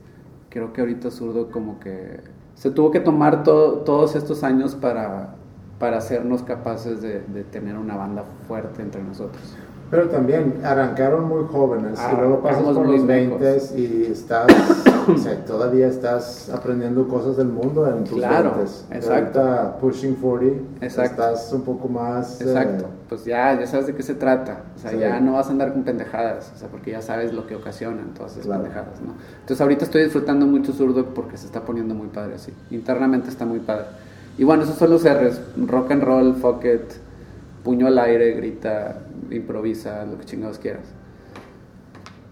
Speaker 2: Creo que ahorita Surdoc como que se tuvo que tomar todos estos años para, para hacernos capaces de, de, tener una banda fuerte entre nosotros.
Speaker 1: Pero también arrancaron muy jóvenes y luego pasas por los 20 y estás, o sea, todavía estás aprendiendo cosas del mundo en tus
Speaker 2: claro, exacto.
Speaker 1: Ahorita pushing 40, exacto. estás un poco más...
Speaker 2: Eh, exacto, pues ya, ya sabes de qué se trata, o sea, ya no vas a andar con pendejadas, o sea, porque ya sabes lo que ocasionan todas esas pendejadas, ¿no? Entonces ahorita estoy disfrutando mucho zurdo porque se está poniendo muy padre así, internamente está muy padre. Y bueno, esos son los R's. Rock and roll, fuck it, puño al aire, grita, improvisa, lo que chingados quieras.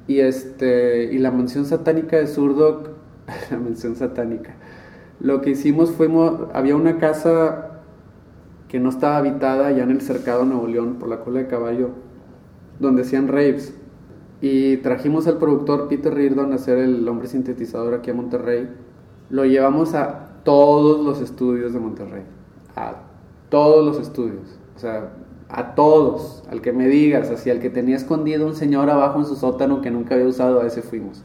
Speaker 2: Y este, y la mansión satánica de Surdoc, la mansión satánica. Lo que hicimos fue, había una casa que no estaba habitada ya en el cercado Nuevo León por la cola de caballo, donde hacían raves. Y trajimos al productor Peter Reardon a hacer el hombre sintetizador aquí a Monterrey. Lo llevamos a todos los estudios de Monterrey. A todos los estudios. O sea, a todos. Al que me digas, así al que tenía escondido un señor abajo en su sótano que nunca había usado, a ese fuimos.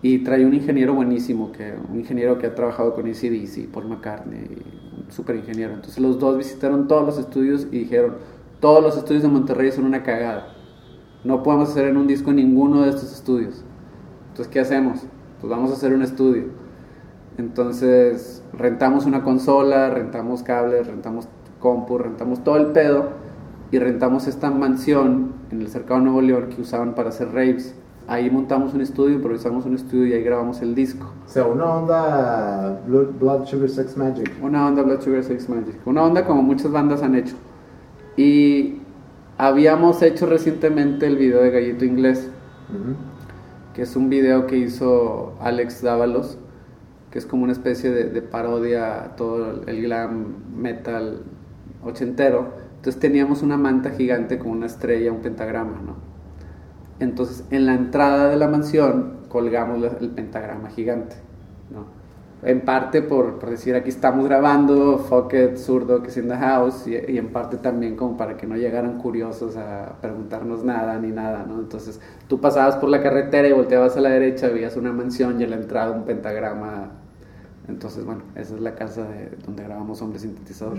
Speaker 2: Y trae un ingeniero buenísimo, que, un ingeniero que ha trabajado con ACDC, Paul McCartney, un super ingeniero. Entonces los dos visitaron todos los estudios y dijeron, todos los estudios de Monterrey son una cagada. No podemos hacer en un disco ninguno de estos estudios. Entonces, ¿qué hacemos? Pues vamos a hacer un estudio. Entonces, rentamos una consola, rentamos cables, rentamos compu, rentamos todo el pedo y rentamos esta mansión en el cercado Nuevo León que usaban para hacer raves. Ahí montamos un estudio, improvisamos un estudio y ahí grabamos el disco.
Speaker 1: O sea, una onda Blood, Sugar Sex Magic.
Speaker 2: Una onda Blood Sugar Sex Magic. Una onda como muchas bandas han hecho. Y habíamos hecho recientemente el video de Gallito Inglés, que es un video que hizo Alex Dávalos, que es como una especie de, de parodia a todo el glam metal ochentero. Entonces teníamos una manta gigante con una estrella, un pentagrama, ¿no? Entonces en la entrada de la mansión colgamos el pentagrama gigante, ¿no? En parte por, por decir aquí estamos grabando, fuck it, zurdo que es in the house, y, y, en parte también como para que no llegaran curiosos a preguntarnos nada ni nada, ¿no? Entonces tú pasabas por la carretera y volteabas a la derecha, veías una mansión y en la entrada un pentagrama. Entonces, bueno, esa es la casa de, donde grabamos Hombre Sintetizador.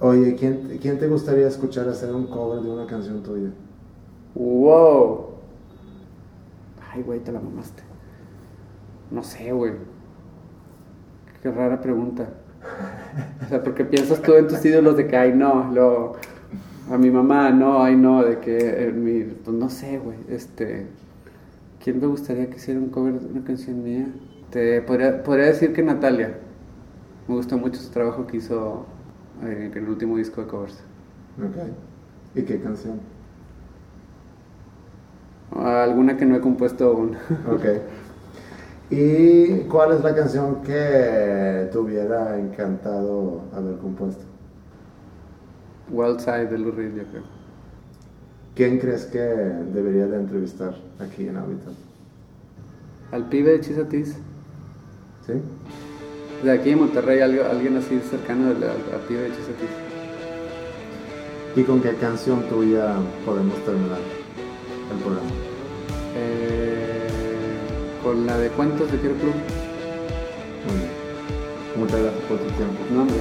Speaker 1: Oye, ¿quién, ¿quién te gustaría escuchar hacer un cover de una canción tuya?
Speaker 2: ¡Wow! Ay, güey, te la mamaste. No sé, güey. Qué rara pregunta. O sea, porque piensas tú en tus ídolos de que, ay, no, lo, a mi mamá, no, ay, no, de que, en mi, pues no sé, güey, este, ¿quién me gustaría que hiciera un cover de una canción mía? Te podría, podría decir que Natalia. Me gusta mucho su trabajo que hizo eh, en el último disco de covers.
Speaker 1: Ok. ¿Y qué canción?
Speaker 2: Alguna que no he compuesto aún.
Speaker 1: Ok. ¿Y cuál es la canción que te hubiera encantado haber compuesto?
Speaker 2: Wild Side de Lou Reed, yo creo.
Speaker 1: ¿Quién crees que debería de entrevistar aquí en Habitat?
Speaker 2: Al pibe de Chisatis.
Speaker 1: ¿Sí?
Speaker 2: De aquí en Monterrey, alguien así cercano al, al pibe de Chisatis.
Speaker 1: ¿Y con qué canción tuya podemos terminar el programa?
Speaker 2: Eh, con la de cuentos de Quiero Club.
Speaker 1: Muy bien. Muchas gracias por tu tiempo.
Speaker 2: No, hombre.